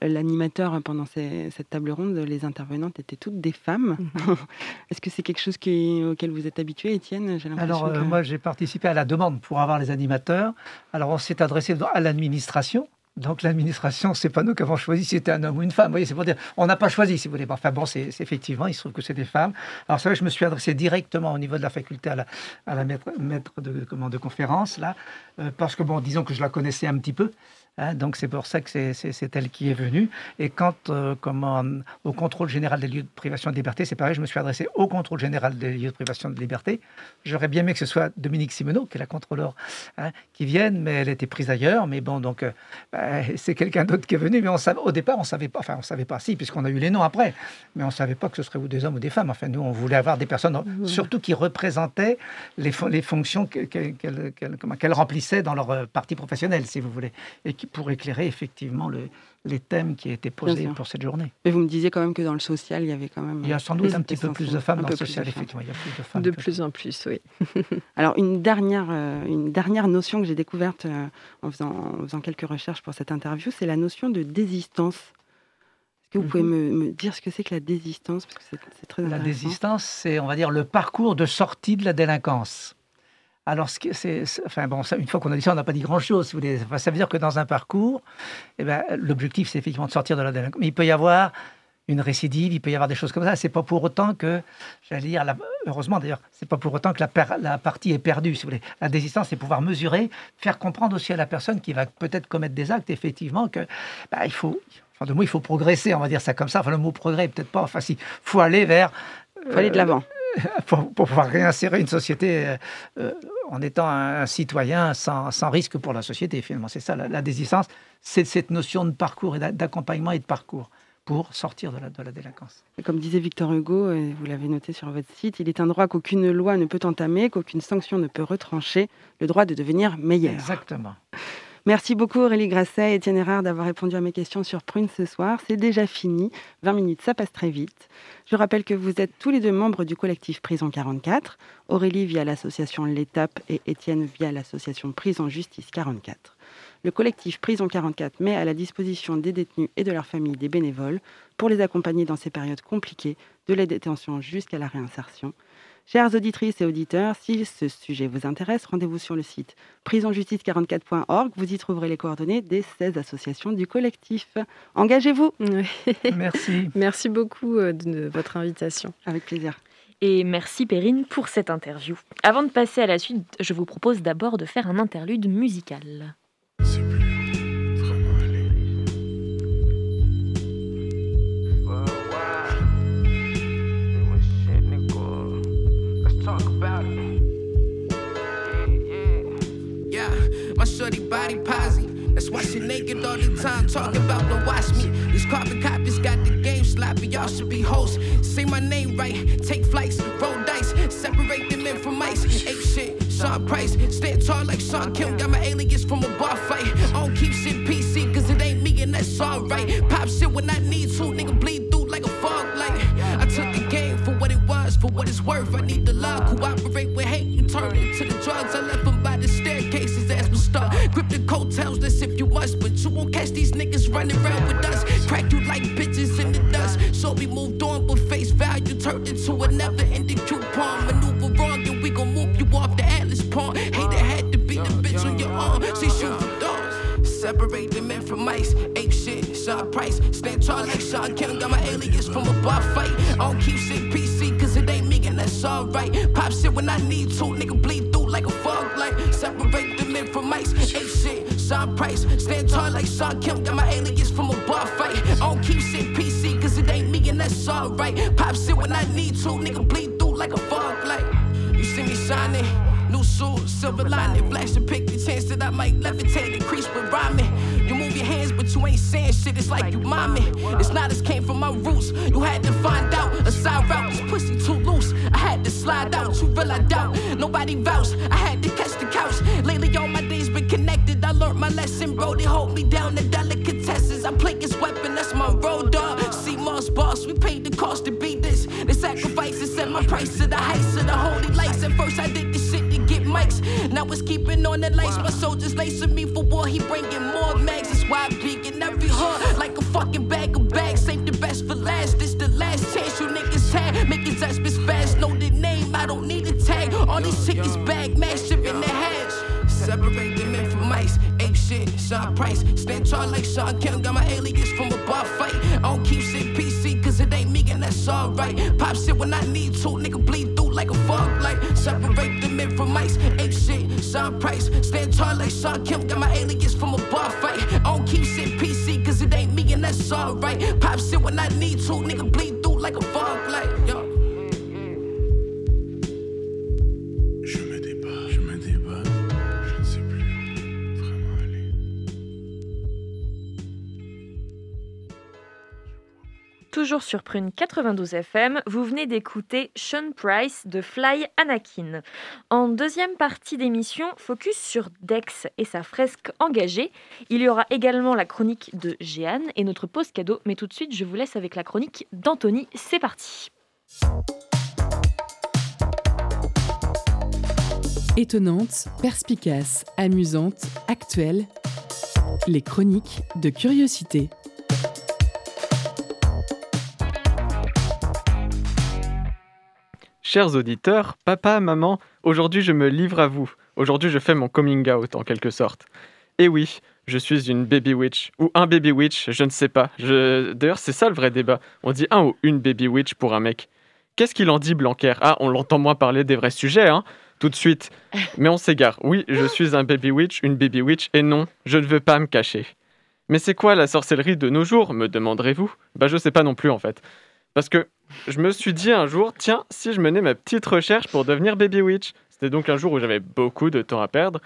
l'animateur pendant cette table ronde, les intervenantes étaient toutes des femmes. Mhm. Est-ce que c'est quelque chose qui, auquel vous êtes habitué, Étienne? Alors, moi, j'ai participé à la demande pour avoir les animateurs. Alors, on s'est adressé à l'administration donc l'administration, c'est pas nous qui avons choisi si c'était un homme ou une femme. Vous voyez, c'est pour dire, on n'a pas choisi, si vous voulez. Enfin bon, c'est effectivement, il se trouve que c'est des femmes. Alors c'est vrai que je me suis adressé directement au niveau de la faculté à la, maître, maître de, comment, de conférence, là, euh, parce que bon, disons que je la connaissais un petit peu. Hein, donc c'est pour ça que c'est elle qui est venue. Et quant euh, comment, au contrôle général des lieux de privation de liberté, c'est pareil, je me suis adressé au contrôle général des lieux de privation de liberté. J'aurais bien aimé que ce soit Dominique Simoneau, qui est la contrôleur, hein, qui vienne, mais elle était prise ailleurs. Mais bon, donc euh, bah, c'est quelqu'un d'autre qui est venu. Mais on savait, au départ, on savait pas, enfin on savait pas si, puisqu'on a eu les noms après, mais on savait pas que ce serait ou des hommes ou des femmes. Enfin nous, on voulait avoir des personnes, surtout qui représentaient les, les fonctions qu'elles qu remplissaient dans leur euh, partie professionnelle, si vous voulez, et qui, pour éclairer effectivement le, les thèmes qui étaient posés pour cette journée. Mais vous me disiez quand même que dans le social, il y avait quand même. Il y a sans doute un petit peu plus de femmes dans le social, effectivement. Il y a plus de femmes. De plus en plus, oui. Alors, une dernière, euh, une dernière notion que j'ai découverte euh, en, faisant, en faisant quelques recherches pour cette interview, c'est la notion de désistance. Est-ce que vous pouvez mhm. me, dire ce que c'est que la désistance? Parce que c'est très La désistance, c'est, on va dire, le parcours de sortie de la délinquance. Alors, c'est, enfin bon, une fois qu'on a dit ça, on n'a pas dit grand-chose. Si vous voulez. ça veut dire que dans un parcours, eh ben, l'objectif, c'est effectivement de sortir de la délinquance. Mais il peut y avoir une récidive, il peut y avoir des choses comme ça. C'est pas pour autant que, j'allais dire, heureusement d'ailleurs, c'est pas pour autant que la, la, partie est perdue. Si vous voulez, la désistance, c'est pouvoir mesurer, faire comprendre aussi à la personne qui va peut-être commettre des actes, effectivement, que bah, il faut, enfin de il faut progresser, on va dire ça comme ça. Enfin, le mot progrès, peut-être pas. Enfin, si, faut aller vers. Faut aller de l'avant. pour, pouvoir réinsérer une société euh, euh, en étant un, citoyen sans, risque pour la société, finalement. C'est ça, la, désistance, c'est cette notion de parcours et d'accompagnement et de parcours pour sortir de la, de la délinquance. Comme disait Victor Hugo, et vous l'avez noté sur votre site, il est un droit qu'aucune loi ne peut entamer, qu'aucune sanction ne peut retrancher, le droit de devenir meilleur. Exactement. Merci beaucoup Aurélie Grasset et Étienne Erard d'avoir répondu à mes questions sur Prune ce soir. C'est déjà fini. 20 minutes, ça passe très vite. Je rappelle que vous êtes tous les deux membres du collectif Prison 44. Aurélie via l'association L'Étape et Étienne via l'association Prison Justice 44. Le collectif Prison 44 met à la disposition des détenus et de leurs familles des bénévoles pour les accompagner dans ces périodes compliquées, de la détention jusqu'à la réinsertion. Chères auditrices et auditeurs, si ce sujet vous intéresse, rendez-vous sur le site prisonjustice44.org. Vous y trouverez les coordonnées des 16 associations du collectif. Engagez-vous Merci. Merci beaucoup euh, de votre invitation. Avec plaisir. Et merci Perrine pour cette interview. Avant de passer à la suite, je vous propose d'abord de faire un interlude musical. My she naked all the time, talking about don't watch me. These carbon copies got the game sloppy, y'all should be hosts. Say my name right, take flights, roll dice, separate the men from mice. Ape shit, Sean Price, stand tall like Sean Kim, got my aliens from a bar fight. I don't keep shit PC, cause it ain't me and that's alright. Pop shit when I need to, nigga bleed through like a fog light. I took the game for what it was, for what it's worth. I need the love, cooperate running around with us. Crack you like bitches in the dust. So we moved on, but face value turned into a never ending coupon. Maneuver wrong, and we gon' move you off the Atlas pawn. Hate had to be the bitch on your arm. See, shoot for dogs. Separate the men from mice. Ape shit, Sean Price. Stand tall like Sean Kim. Got my alias from a bar fight. I don't keep shit PC, cause it ain't me, and that's alright. Pop shit when I need to. Nigga bleed through like a fog light. Separate the men from mice. Ape shit. Sean Price. Stand tall like Sean Kemp, got my alias silver lining, flash and pick the chance that I might levitate, increase with rhyming. You move your hands, but you ain't saying shit, it's like you mommy. It's not as All chickens bag, massive in the hash. Separate the men from mice. Ape shit, Sean Price. Stand tall like Sean Kim. Got my alias from a bar fight. I don't keep shit PC, cause it ain't me and that's alright. Pop shit when I need to. Nigga bleed through like a fog light. Separate the men from mice. Ape shit, Sean Price. Stand tall like Sean Kim. Got my alias from a bar fight. I don't keep shit PC, cause it ain't me and that's alright. Pop shit when I need to. Nigga bleed through like a fog light. Yo. Toujours sur Prune 92 FM, vous venez d'écouter Sean Price de Fly Anakin. En deuxième partie d'émission, focus sur Dex et sa fresque engagée. Il y aura également la chronique de Jeanne et notre pause cadeau. Mais tout de suite, je vous laisse avec la chronique d'Anthony. C'est parti. Étonnante, perspicace, amusante, actuelle. Les chroniques de curiosité. Chers auditeurs, papa, maman, aujourd'hui je me livre à vous. Aujourd'hui je fais mon coming out en quelque sorte. Et oui, je suis une baby witch. Ou un baby witch, je ne sais pas. Je... D'ailleurs c'est ça le vrai débat. On dit un ou une baby witch pour un mec. Qu'est-ce qu'il en dit Blanquer? Ah, on l'entend moins parler des vrais sujets, hein Tout de suite. Mais on s'égare. Oui, je suis un baby witch, une baby witch, et non, je ne veux pas me cacher. Mais c'est quoi la sorcellerie de nos jours, me demanderez-vous? Bah je sais pas non plus en fait. Parce que je me suis dit un jour, tiens, si je menais ma petite recherche pour devenir Baby Witch. C'était donc un jour où j'avais beaucoup de temps à perdre.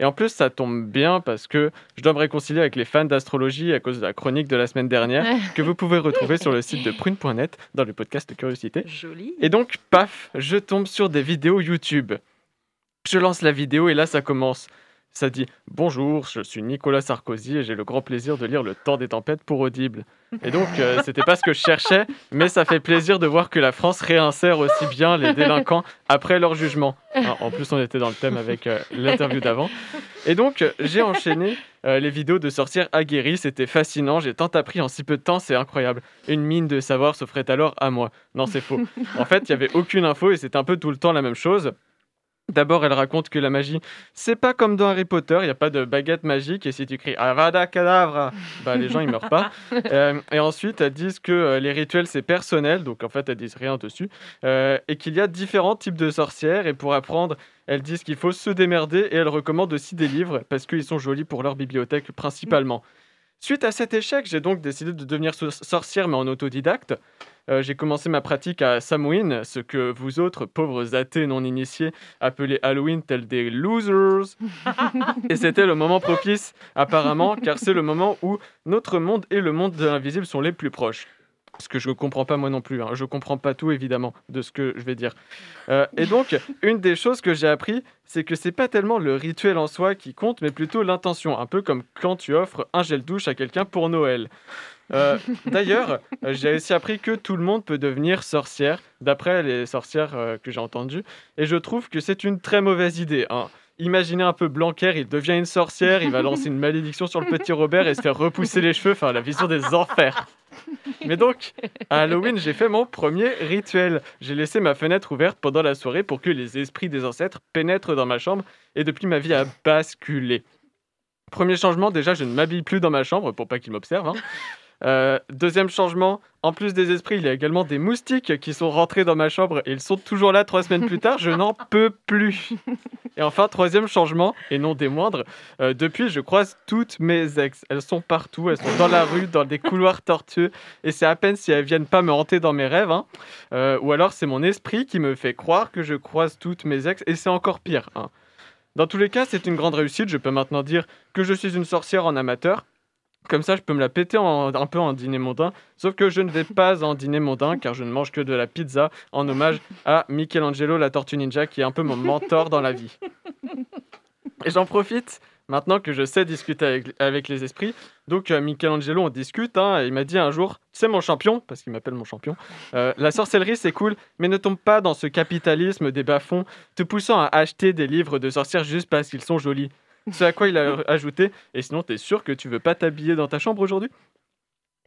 Et en plus, ça tombe bien parce que je dois me réconcilier avec les fans d'astrologie à cause de la chronique de la semaine dernière que vous pouvez retrouver sur le site de prune.net dans le podcast Curiosité. Joli. Et donc, paf, je tombe sur des vidéos YouTube. Je lance la vidéo et là, ça commence. Ça dit Bonjour, je suis Nicolas Sarkozy et j'ai le grand plaisir de lire Le Temps des Tempêtes pour Audible. Et donc, euh, c'était pas ce que je cherchais, mais ça fait plaisir de voir que la France réinsère aussi bien les délinquants après leur jugement. Ah, en plus, on était dans le thème avec euh, l'interview d'avant. Et donc, euh, j'ai enchaîné euh, les vidéos de sorcières aguerries. C'était fascinant. J'ai tant appris en si peu de temps, c'est incroyable. Une mine de savoir s'offrait alors à moi. Non, c'est faux. En fait, il n'y avait aucune info et c'était un peu tout le temps la même chose. D'abord, elle raconte que la magie, c'est pas comme dans Harry Potter, il n'y a pas de baguette magique et si tu cries Avada Kedavra, bah les gens ils meurent pas. Euh, et ensuite, elles disent que euh, les rituels c'est personnel, donc en fait elles disent rien dessus, euh, et qu'il y a différents types de sorcières et pour apprendre, elles disent qu'il faut se démerder et elles recommandent aussi des livres parce qu'ils sont jolis pour leur bibliothèque principalement. Suite à cet échec, j'ai donc décidé de devenir so- sorcière mais en autodidacte. Euh, j'ai commencé ma pratique à Samhain, ce que vous autres, pauvres athées non initiés, appelez Halloween tels des losers. et c'était le moment propice, apparemment, car c'est le moment où notre monde et le monde de l'invisible sont les plus proches. Ce que je ne comprends pas moi non plus. hein. Je ne comprends pas tout, évidemment, de ce que je vais dire. Euh, et donc, une des choses que j'ai appris, c'est que c'est pas tellement le rituel en soi qui compte, mais plutôt l'intention. Un peu comme quand tu offres un gel douche à quelqu'un pour Noël. Euh, D'ailleurs, euh, j'ai aussi appris que tout le monde peut devenir sorcière, d'après les sorcières euh, que j'ai entendues. Et je trouve que c'est une très mauvaise idée. hein. Imaginez un peu Blanquer, il devient une sorcière, il va lancer une malédiction sur le petit Robert et se faire repousser les cheveux, enfin la vision des enfers. Mais donc, à Halloween, j'ai fait mon premier rituel. J'ai laissé ma fenêtre ouverte pendant la soirée pour que les esprits des ancêtres pénètrent dans ma chambre et depuis ma vie a basculé. Premier changement, déjà, je ne m'habille plus dans ma chambre pour pas qu'ils m'observent. hein. Euh, deuxième changement, en plus des esprits, il y a également des moustiques qui sont rentrés dans ma chambre et ils sont toujours là trois semaines plus tard. Je n'en peux plus. Et enfin, troisième changement, et non des moindres, euh, depuis, je croise toutes mes ex. Elles sont partout, elles sont dans la rue, dans des couloirs tortueux, et c'est à peine si elles viennent pas me hanter dans mes rêves. hein. Euh, ou alors c'est mon esprit qui me fait croire que je croise toutes mes ex, et c'est encore pire. hein. Dans tous les cas, c'est une grande réussite. Je peux maintenant dire que je suis une sorcière en amateur. Comme ça, je peux me la péter en- un peu en dîner mondain. Sauf que je ne vais pas en dîner mondain car je ne mange que de la pizza en hommage à Michelangelo, la tortue ninja, qui est un peu mon mentor dans la vie. Et j'en profite maintenant que je sais discuter avec, les esprits. Donc, euh, Michelangelo, on discute. hein, et il m'a dit un jour C'est mon champion, parce qu'il m'appelle mon champion. euh, la sorcellerie, c'est cool, mais ne tombe pas dans ce capitalisme des bas-fonds te poussant à acheter des livres de sorcières juste parce qu'ils sont jolis. Ce à quoi il a ajouté. Et sinon, t'es sûr que tu veux pas t'habiller dans ta chambre aujourd'hui?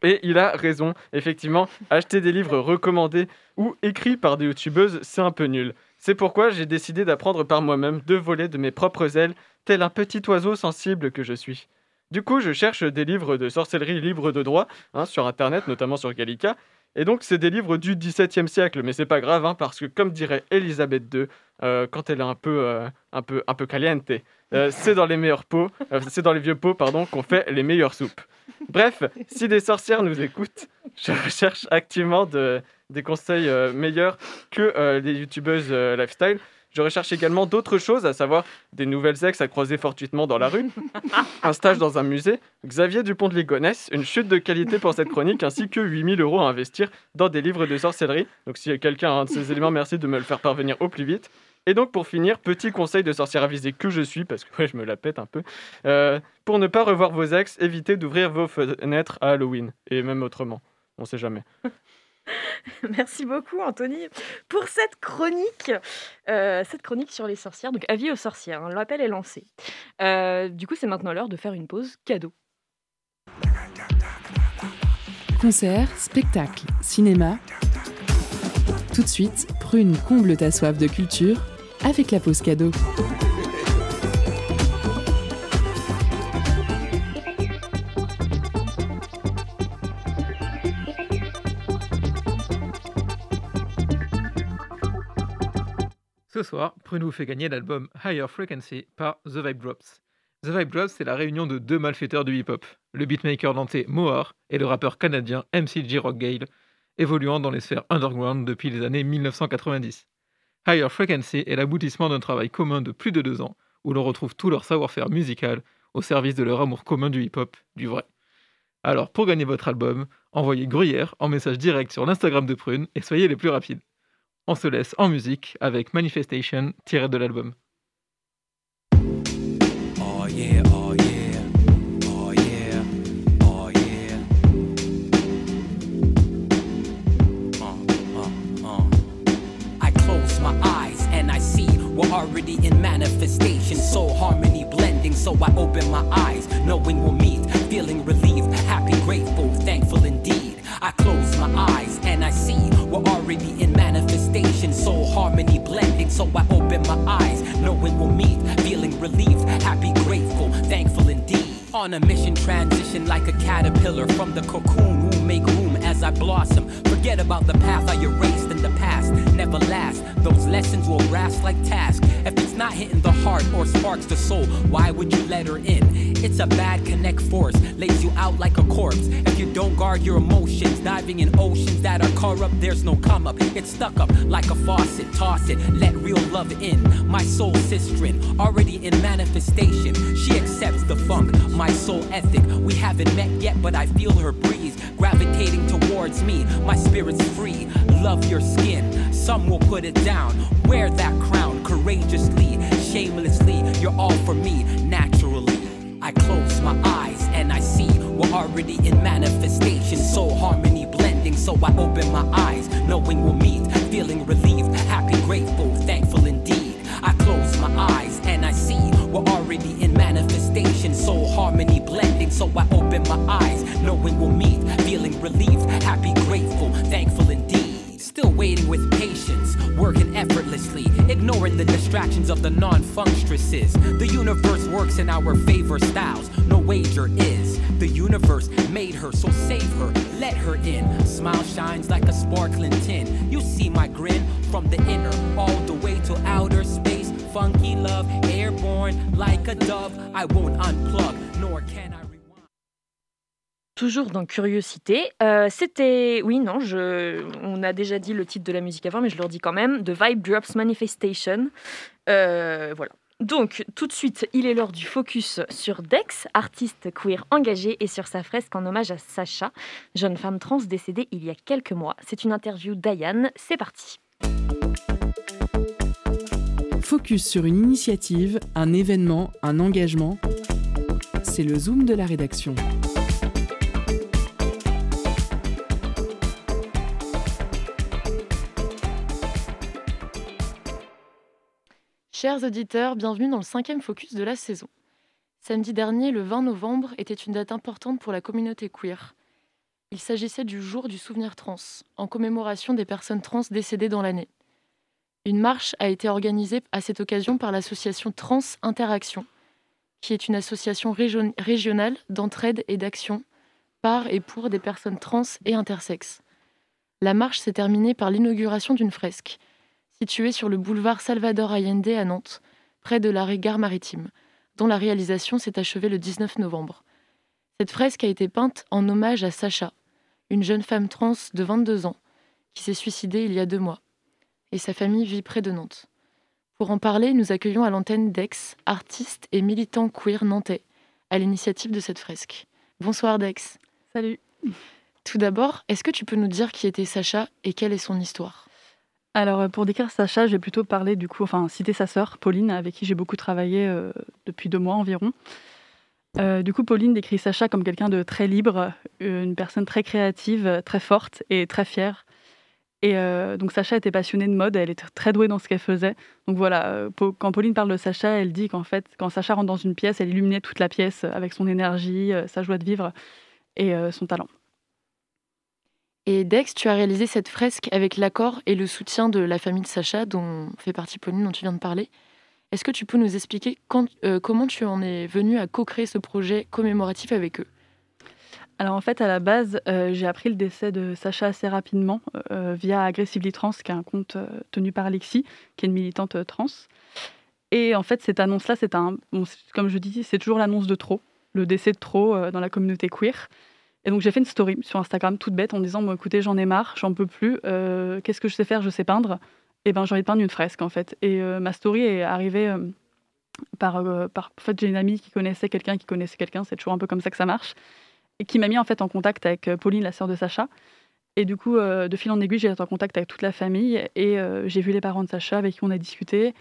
Et il a raison, effectivement, acheter des livres recommandés ou écrits par des youtubeuses, c'est un peu nul. C'est pourquoi j'ai décidé d'apprendre par moi-même, de voler de mes propres ailes, tel un petit oiseau sensible que je suis. Du coup, je cherche des livres de sorcellerie libres de droit, hein, sur internet, notamment sur Gallica, et donc c'est des livres du XVIIe siècle, mais c'est pas grave, hein, parce que comme dirait Elisabeth II, euh, quand elle est un peu, euh, un peu, un peu caliente, euh, c'est dans les meilleurs pots, euh, c'est dans les vieux pots, pardon, qu'on fait les meilleures soupes. Bref, si des sorcières nous écoutent, je recherche activement de- des conseils euh, meilleurs que les youtubeuses lifestyle. Je recherche également d'autres choses, à savoir des nouvelles ex à croiser fortuitement dans la rue, un stage dans un musée, Xavier Dupont de Ligonnès, une chute de qualité pour cette chronique, ainsi que 8000 euros à investir dans des livres de sorcellerie. Donc si quelqu'un a un de ces éléments, merci de me le faire parvenir au plus vite. Et donc pour finir, petit conseil de sorcière avisée que je suis, parce que ouais, je me la pète un peu. Euh, pour ne pas revoir vos ex, évitez d'ouvrir vos fenêtres à Halloween, et même autrement. On sait jamais. Merci beaucoup, Anthony, pour cette chronique, euh, cette chronique sur les sorcières. Donc, avis aux sorcières, hein, l'appel est lancé. Euh, du coup, c'est maintenant l'heure de faire une pause cadeau. Concert, spectacle, cinéma. Tout de suite, Prune comble ta soif de culture avec la pause cadeau. Ce soir, Prune vous fait gagner l'album Higher Frequency par The Vibe Drops. The Vibe Drops, c'est la réunion de deux malfaiteurs du hip-hop, le beatmaker nantais Mohar et le rappeur canadien MCG Rockgale, évoluant dans les sphères underground depuis les années 1990. Higher Frequency est l'aboutissement d'un travail commun de plus de deux ans, où l'on retrouve tout leur savoir-faire musical au service de leur amour commun du hip-hop, du vrai. Alors, pour gagner votre album, envoyez Gruyère en message direct sur l'Instagram de Prune et soyez les plus rapides. On se laisse en musique avec Manifestation tiré de l'album. Oh oh so I open my eyes, knowing we'll meet, feeling relieved, happy, grateful, thankful indeed. I close my eyes and I see we're already in manifestation. Soul harmony blending, so I open my eyes, knowing we'll meet, feeling relieved, happy, grateful, thankful indeed. On a mission transition like a caterpillar from the cocoon who make room as I blossom. Forget about the path I erased in the past, never last. Those lessons will grasp like tasks. If it's not hitting the heart or sparks the soul, why would you let her in? It's a bad connect force, lays you out like a corpse. If you don't guard your emotions, diving in oceans that are corrupt, there's no come up. It's stuck up like a faucet, toss it, let real love in. My soul sistren, already in manifestation. She accepts the funk, my soul ethic. We haven't met yet, but I feel her breeze gravitating towards me. My spirit's free, love your skin. Some will put it down. Wear that crown courageously, shamelessly. You're all for me, naturally. I close my eyes and I see we're already in manifestation. Soul harmony blending, so I open my eyes, knowing we'll meet, feeling relieved, happy, grateful, thankful indeed. I close my eyes and I see we're already in manifestation. Soul harmony blending, so I open my eyes, knowing we'll meet, feeling relieved, happy, grateful, thankful indeed. Waiting with patience, working effortlessly, ignoring the distractions of the non functresses. The universe works in our favor styles, no wager is. The universe made her, so save her, let her in. Smile shines like a sparkling tin. You see my grin from the inner, all the way to outer space. Funky love, airborne like a dove. I won't unplug, nor can I. Toujours dans Curiosité. Euh, C'était. Oui, non, je... on a déjà dit le titre de la musique avant, mais je le redis quand même. The Vibe Drops Manifestation. Euh, voilà. Donc, tout de suite, il est l'heure du focus sur Dex, artiste queer engagé, et sur sa fresque en hommage à Sacha, jeune femme trans décédée il y a quelques mois. C'est une interview d'Ayane. C'est parti. Focus sur une initiative, un événement, un engagement. C'est le zoom de la rédaction. Chers auditeurs, bienvenue dans le cinquième focus de la saison. Samedi dernier, le 20 novembre, était une date importante pour la communauté queer. Il s'agissait du jour du souvenir trans, en commémoration des personnes trans décédées dans l'année. Une marche a été organisée à cette occasion par l'association Trans Interaction, qui est une association région- régionale d'entraide et d'action par et pour des personnes trans et intersexes. La marche s'est terminée par l'inauguration d'une fresque, située sur le boulevard Salvador Allende à Nantes, près de l'arrêt Gare Maritime, dont la réalisation s'est achevée le 19 novembre. Cette fresque a été peinte en hommage à Sacha, une jeune femme trans de 22 ans, qui s'est suicidée il y a deux mois, et sa famille vit près de Nantes. Pour en parler, nous accueillons à l'antenne Dex, artiste et militant queer nantais, à l'initiative de cette fresque. Bonsoir Dex. Salut. Tout d'abord, est-ce que tu peux nous dire qui était Sacha et quelle est son histoire? Alors, euh, pour décrire Sacha, je vais plutôt parler du coup, enfin, citer sa sœur, Pauline, avec qui j'ai beaucoup travaillé euh, depuis deux mois environ. Euh, du coup, Pauline décrit Sacha comme quelqu'un de très libre, une personne très créative, très forte et très fière. Et donc Sacha était passionnée de mode, elle était très douée dans ce qu'elle faisait. Donc voilà, quand Pauline parle de Sacha, elle dit qu'en fait, quand Sacha rentre dans une pièce, elle illuminait toute la pièce avec son énergie, sa joie de vivre et son talent. Et Dex, tu as réalisé cette fresque avec l'accord et le soutien de la famille de Sacha, dont fait partie Pauline, dont tu viens de parler. Est-ce que tu peux nous expliquer euh, comment tu en es venu à co-créer ce projet commémoratif avec eux? Alors en fait, à la base, euh, j'ai appris le décès de Sacha assez rapidement euh, via Aggressively Trans, qui est un compte tenu par Alexis, qui est une militante trans. Et en fait, cette annonce-là, c'est un, comme je dis, c'est toujours l'annonce de trop, le décès de trop dans la communauté queer. Et donc j'ai fait une story sur Instagram toute bête en disant écoutez j'en ai marre, j'en peux plus, euh, qu'est-ce que je sais faire Je sais peindre. Et ben j'ai envie de peindre une fresque en fait. Et euh, ma story est arrivée euh, par, par en fait j'ai une amie qui connaissait quelqu'un qui connaissait quelqu'un, c'est toujours un peu comme ça que ça marche, et qui m'a mis en fait en contact avec Pauline, la sœur de Sacha. Et du coup, de fil en aiguille, j'ai été en contact avec toute la famille et j'ai vu les parents de Sacha avec qui on a discuté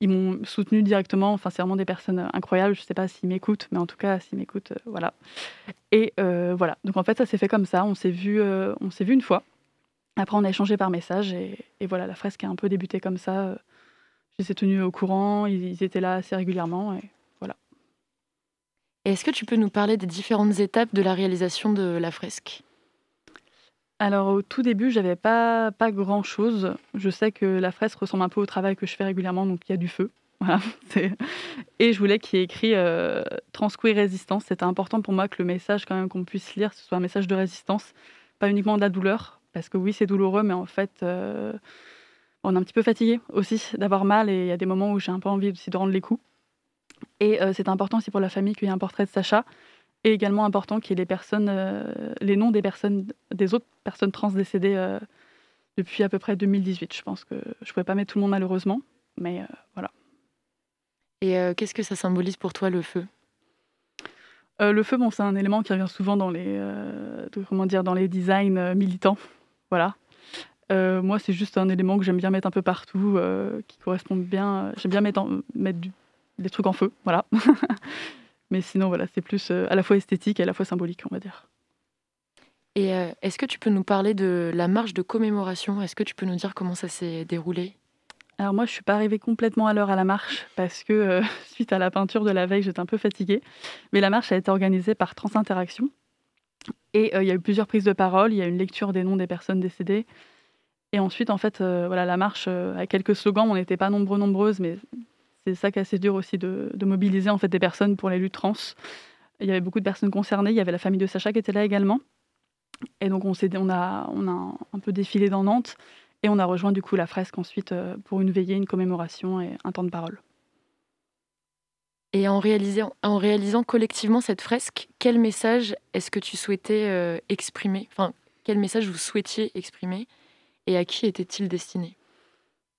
ils m'ont soutenu directement. Enfin, c'est vraiment des personnes incroyables. Je ne sais pas s'ils m'écoutent, mais en tout cas, s'ils m'écoutent, euh, voilà. Et euh, voilà. Donc en fait, ça s'est fait comme ça. On s'est vu, euh, on s'est vu une fois. Après, on a échangé par message et, voilà, la fresque a un peu débuté comme ça. Je les ai tenus au courant. Ils, étaient là assez régulièrement et voilà. Est-ce que tu peux nous parler des différentes étapes de la réalisation de la fresque? Alors au tout début, j'avais pas, pas grand chose. Je sais que la fresque ressemble un peu au travail que je fais régulièrement, donc il y a du feu. Voilà. Et je voulais qu'il y ait écrit euh, Transqueer résistance. C'était important pour moi que le message quand même qu'on puisse lire, ce soit un message de résistance, pas uniquement de la douleur, parce que oui c'est douloureux, mais en fait euh, on est un petit peu fatigué aussi d'avoir mal et il y a des moments où j'ai un peu envie aussi de rendre les coups. Et euh, c'est important aussi pour la famille qu'il y ait un portrait de Sacha et également important qu'il y ait les personnes, euh, les noms des personnes, des autres personnes trans décédées euh, depuis à peu près 2018. Je pense que je ne pouvais pas mettre tout le monde malheureusement, mais euh, voilà. Et qu'est-ce que ça symbolise pour toi le feu? Le feu, bon, c'est un élément qui revient souvent dans les, comment dire, dans les designs militants. Voilà. moi, c'est juste un élément que j'aime bien mettre un peu partout, qui correspond bien. J'aime bien mettre, mettre des trucs en feu, voilà. Mais sinon, voilà, c'est plus euh, à la fois esthétique et à la fois symbolique, on va dire. Et euh, est-ce que tu peux nous parler de la marche de commémoration? Est-ce que tu peux nous dire comment ça s'est déroulé? Alors moi, je suis pas arrivée complètement à l'heure à la marche parce que euh, suite à la peinture de la veille, j'étais un peu fatiguée. Mais la marche a été organisée par Transinteraction et il y a eu plusieurs prises de parole. Il y a une lecture des noms des personnes décédées. Et ensuite, en fait, voilà, la marche a quelques slogans. On n'était pas nombreux, nombreuses, mais c'est ça qui est assez dur aussi de, mobiliser en fait des personnes pour les luttes trans. Il y avait beaucoup de personnes concernées. Il y avait la famille de Sacha qui était là également. Et donc on, on, a, on a un peu défilé dans Nantes et on a rejoint du coup la fresque ensuite euh, pour une veillée, une commémoration et un temps de parole. Et en réalisant, en réalisant collectivement cette fresque, quel message est-ce que tu souhaitais euh, exprimer? Enfin, quel message vous souhaitiez exprimer? Et à qui était-il destiné?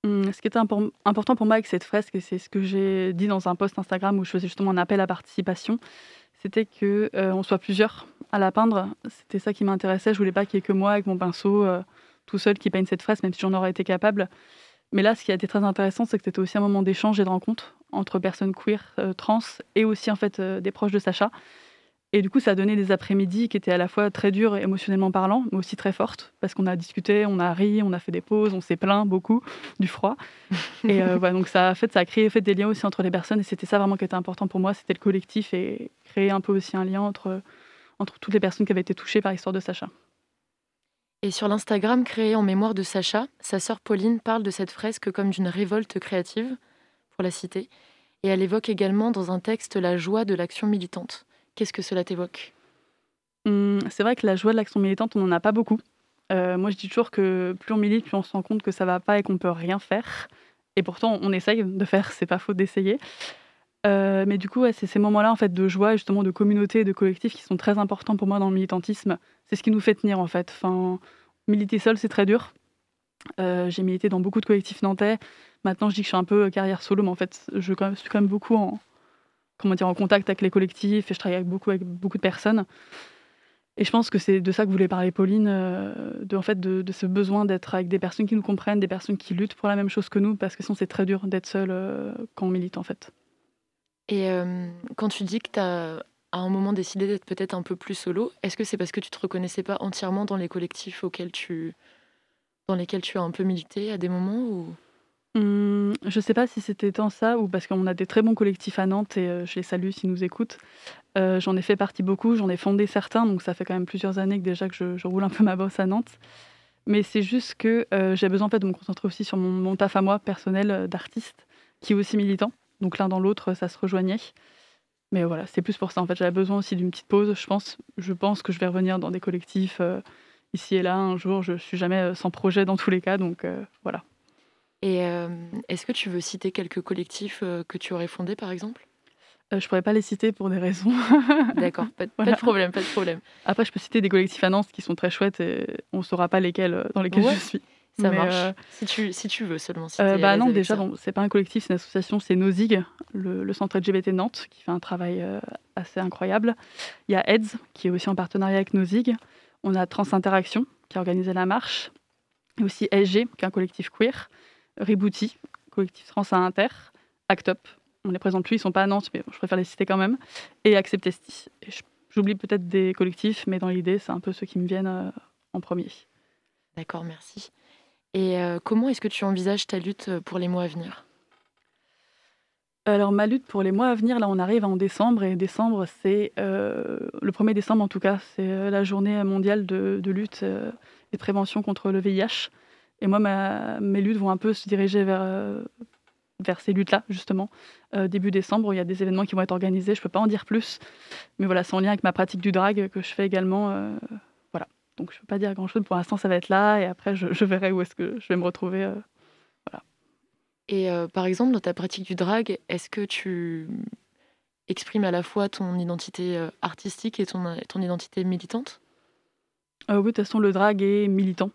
Mmh, ce qui était important pour moi avec cette fresque, et c'est ce que j'ai dit dans un post Instagram où je faisais justement un appel à participation, c'était qu'on euh, soit plusieurs à la peindre. C'était ça qui m'intéressait. Je voulais pas qu'il y ait que moi avec mon pinceau euh, tout seul qui peigne cette fresque, même si j'en aurais été capable. Mais là, ce qui a été très intéressant, c'est que c'était aussi un moment d'échange et de rencontre entre personnes queer, euh, trans, et aussi en fait des proches de Sacha. Et du coup, ça a donné des après-midi qui étaient à la fois très durs émotionnellement parlant, mais aussi très fortes, parce qu'on a discuté, on a ri, on a fait des pauses, on s'est plaint beaucoup du froid. et euh, donc ça a, fait, ça a créé fait des liens aussi entre les personnes, et c'était ça vraiment qui était important pour moi, c'était le collectif et créer un peu aussi un lien entre, entre toutes les personnes qui avaient été touchées par l'histoire de Sacha. Et sur l'Instagram créé en mémoire de Sacha, sa sœur Pauline parle de cette fresque comme d'une révolte créative, pour la citer, et elle évoque également dans un texte la joie de l'action militante. Qu'est-ce que cela t'évoque? Mmh, C'est vrai que la joie de l'action militante, on n'en a pas beaucoup. Euh, moi, je dis toujours que plus on milite, plus on se rend compte que ça va pas et qu'on peut rien faire. Et pourtant, on essaye de faire, c'est pas faute d'essayer. Euh, mais du coup, c'est ces moments-là en fait de joie, justement de communauté, de collectif qui sont très importants pour moi dans le militantisme. C'est ce qui nous fait tenir en fait. Enfin, militer seul, c'est très dur. j'ai milité dans beaucoup de collectifs nantais. Maintenant, je dis que je suis un peu carrière solo, mais en fait, je suis quand même beaucoup en, comment dire, en contact avec les collectifs et je travaille avec beaucoup, avec beaucoup de personnes. Et je pense que c'est de ça que voulait parler Pauline, de, en fait, de, ce besoin d'être avec des personnes qui nous comprennent, des personnes qui luttent pour la même chose que nous, parce que sinon c'est très dur d'être seul quand on milite en fait. Et quand tu dis que tu as à un moment décidé d'être peut-être un peu plus solo, est-ce que c'est parce que tu te reconnaissais pas entièrement dans les collectifs auxquels tu, dans lesquels tu as un peu milité à des moments. Mmh, je sais pas si c'était tant ça ou parce qu'on a des très bons collectifs à Nantes et je les salue s'ils nous écoutent. j'en ai fait partie beaucoup, j'en ai fondé certains, donc ça fait quand même plusieurs années que déjà que je, roule un peu ma bosse à Nantes. Mais c'est juste que j'ai besoin en fait, de me concentrer aussi sur mon, mon taf à moi personnel d'artiste, qui est aussi militant. Donc l'un dans l'autre, ça se rejoignait. Mais voilà, c'est plus pour ça. En fait, j'avais besoin aussi d'une petite pause, je pense. Je pense que je vais revenir dans des collectifs euh, ici et là un jour. Je suis jamais euh, sans projet dans tous les cas, donc euh, voilà. Et est-ce que tu veux citer quelques collectifs que tu aurais fondés, par exemple? Je pourrais pas les citer pour des raisons. D'accord, pas, de problème, pas de problème. Après, je peux citer des collectifs à Nantes qui sont très chouettes et on ne saura pas lesquels dans lesquels je suis. Ça marche. Euh, si, tu, si tu veux seulement. Euh, bah non, déjà, c'est pas un collectif, c'est une association, c'est Nozig, le, le, centre LGBT Nantes, qui fait un travail euh, assez incroyable. Il y a AIDS, qui est aussi en partenariat avec Nozig. On a Trans Interaction, qui a organisé la marche. Et aussi SG, qui est un collectif queer. Rebooty, collectif trans à inter. Act Up, on les présente plus, ils sont pas à Nantes, mais je préfère les citer quand même. Et Acceptesti. J'oublie peut-être des collectifs, mais dans l'idée, c'est un peu ceux qui me viennent en premier. D'accord, merci. Et comment est-ce que tu envisages ta lutte pour les mois à venir? Alors ma lutte pour les mois à venir, là on arrive en décembre et décembre c'est le 1er décembre en tout cas, c'est la journée mondiale de, lutte et de prévention contre le VIH. Et moi mes luttes vont un peu se diriger vers, vers ces luttes-là justement. début décembre, il y a des événements qui vont être organisés, je ne peux pas en dire plus, mais voilà c'est en lien avec ma pratique du drag que je fais également donc je ne peux pas dire grand-chose. Pour l'instant, ça va être là et après, je, verrai où est-ce que je vais me retrouver. Euh, voilà. Et euh, par exemple, dans ta pratique du drag, est-ce que tu exprimes à la fois ton identité euh, artistique et ton, ton identité militante? Oui, de toute façon, le drag est militant.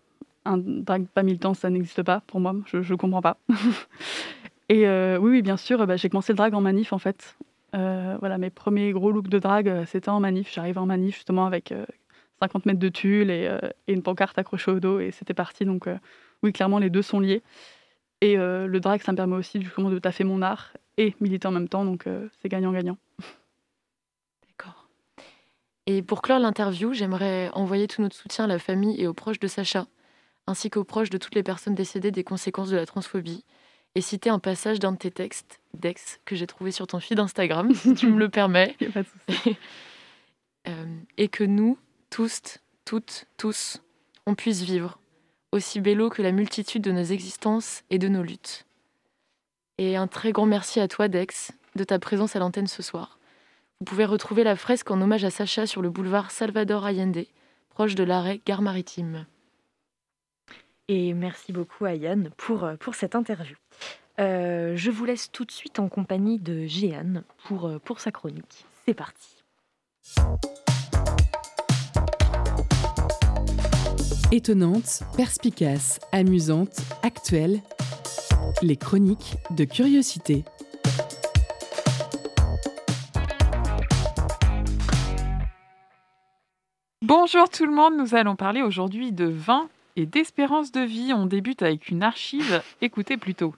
Un drag pas militant, ça n'existe pas pour moi. Je ne comprends pas. et oui, oui, bien sûr, bah, j'ai commencé le drag en manif en fait. voilà, mes premiers gros looks de drag, c'était en manif. J'arrivais en manif justement avec 50 mètres de tulle euh, et, une pancarte accrochée au dos et c'était parti. Donc euh, oui, clairement, les deux sont liés. Et euh, le drag, ça me permet aussi justement de taffer mon art et militer en même temps, donc c'est gagnant-gagnant. Et pour clore l'interview, j'aimerais envoyer tout notre soutien à la famille et aux proches de Sacha, ainsi qu'aux proches de toutes les personnes décédées des conséquences de la transphobie, et citer un passage d'un de tes textes, Dex, que j'ai trouvé sur ton feed Instagram, si tu me le permets. pas de et que nous, tous, toutes, tous, on puisse vivre, aussi bello que la multitude de nos existences et de nos luttes. Et un très grand merci à toi, Dex, de ta présence à l'antenne ce soir. Vous pouvez retrouver la fresque en hommage à Sacha sur le boulevard Salvador Allende, proche de l'arrêt Gare Maritime. Et merci beaucoup à Yann pour, euh, pour cette interview. Euh, je vous laisse tout de suite en compagnie de Jeanne pour, euh, pour sa chronique. C'est parti. Étonnante, perspicace, amusante, actuelle, les chroniques de curiosité. Bonjour tout le monde, nous allons parler aujourd'hui de vin et d'espérance de vie. On débute avec une archive, écoutez plutôt.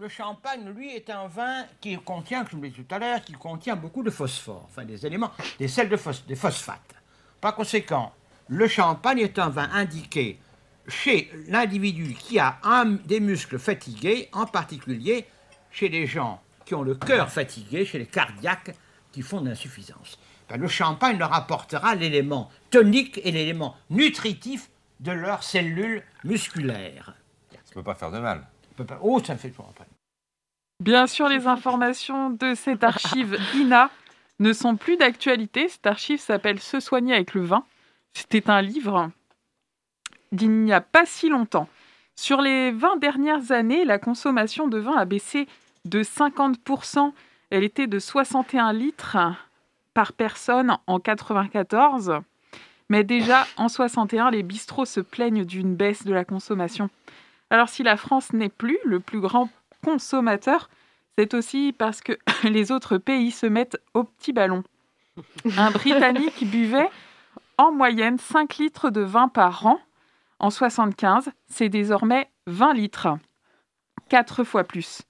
Le champagne, lui, est un vin qui contient, comme je l'ai dit tout à l'heure, qui contient beaucoup de phosphore, enfin des éléments, des sels de des phosphates. Par conséquent, le champagne est un vin indiqué chez l'individu qui a des muscles fatigués, en particulier chez les gens qui ont le cœur fatigué, chez les cardiaques qui font de l'insuffisance. Ben, le champagne leur apportera l'élément tonique et l'élément nutritif de leurs cellules musculaires. Ça ne peut pas faire de mal. Oh, ça me fait toujours Bien sûr, les informations de cette archive INA ne sont plus d'actualité. Cette archive s'appelle Se soigner avec le vin. C'était un livre d'il n'y a pas si longtemps. Sur les 20 dernières années, la consommation de vin a baissé de 50%. Elle était de 61 litres par personne en 94. Mais déjà, en 61, les bistrots se plaignent d'une baisse de la consommation. Alors si la France n'est plus le plus grand consommateur, c'est aussi parce que les autres pays se mettent au petit ballon. Un Britannique buvait en moyenne 5 litres de vin par an. En 75, c'est désormais 20 litres. 4 fois plus.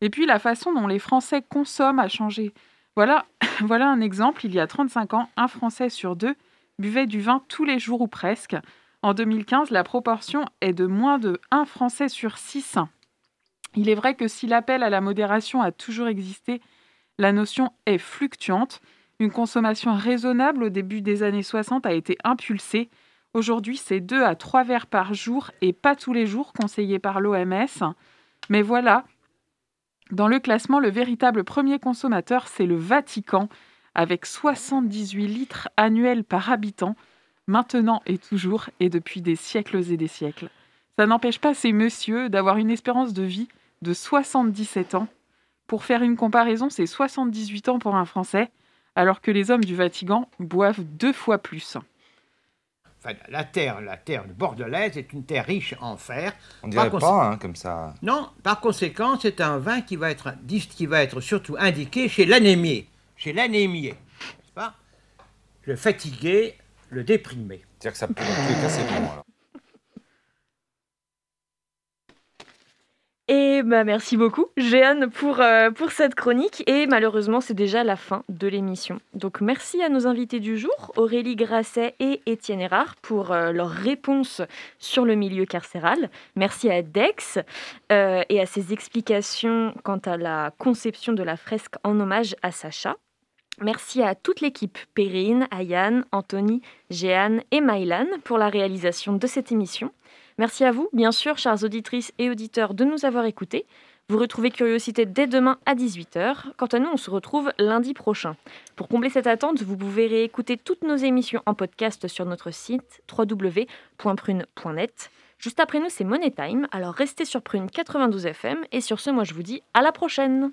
Et puis la façon dont les Français consomment a changé. Voilà, voilà un exemple. Il y a 35 ans, un Français sur deux buvait du vin tous les jours ou presque. En 2015, la proportion est de moins de 1 Français sur 6. Il est vrai que si l'appel à la modération a toujours existé, la notion est fluctuante. Une consommation raisonnable au début des années 60 a été impulsée. Aujourd'hui, c'est 2 à 3 verres par jour et pas tous les jours conseillés par l'OMS. Mais voilà, dans le classement, le véritable premier consommateur, c'est le Vatican, avec 78 litres annuels par habitant, maintenant et toujours, et depuis des siècles et des siècles. Ça n'empêche pas ces messieurs d'avoir une espérance de vie de 77 ans. Pour faire une comparaison, c'est 78 ans pour un Français, alors que les hommes du Vatican boivent deux fois plus. Enfin, la terre, la terre bordelaise est une terre riche en fer. On dirait Par pas, hein, comme ça. Non, par conséquent, c'est un vin qui va être, qui va être surtout indiqué chez l'anémié. Chez l'anémié, n'est-ce pas? Le fatigué, le déprimé. C'est-à-dire que ça peut, dans tous les cas, c'est bon, alors. Et bah merci beaucoup, Jeanne, pour, euh, pour cette chronique. Et malheureusement, c'est déjà la fin de l'émission. Donc merci à nos invités du jour, Aurélie Grasset et Étienne Erard, pour euh, leurs réponses sur le milieu carcéral. Merci à Dex euh, et à ses explications quant à la conception de la fresque en hommage à Sacha. Merci à toute l'équipe, Perrine, Ayane, Anthony, Jeanne et Maïlan, pour la réalisation de cette émission. Merci à vous, bien sûr, chères auditrices et auditeurs, de nous avoir écoutés. Vous retrouvez Curiosité dès demain à 18h. Quant à nous, on se retrouve lundi prochain. Pour combler cette attente, vous pouvez réécouter toutes nos émissions en podcast sur notre site www.prune.net. Juste après nous, c'est Money Time, alors restez sur Prune 92 FM. Et sur ce, moi je vous dis à la prochaine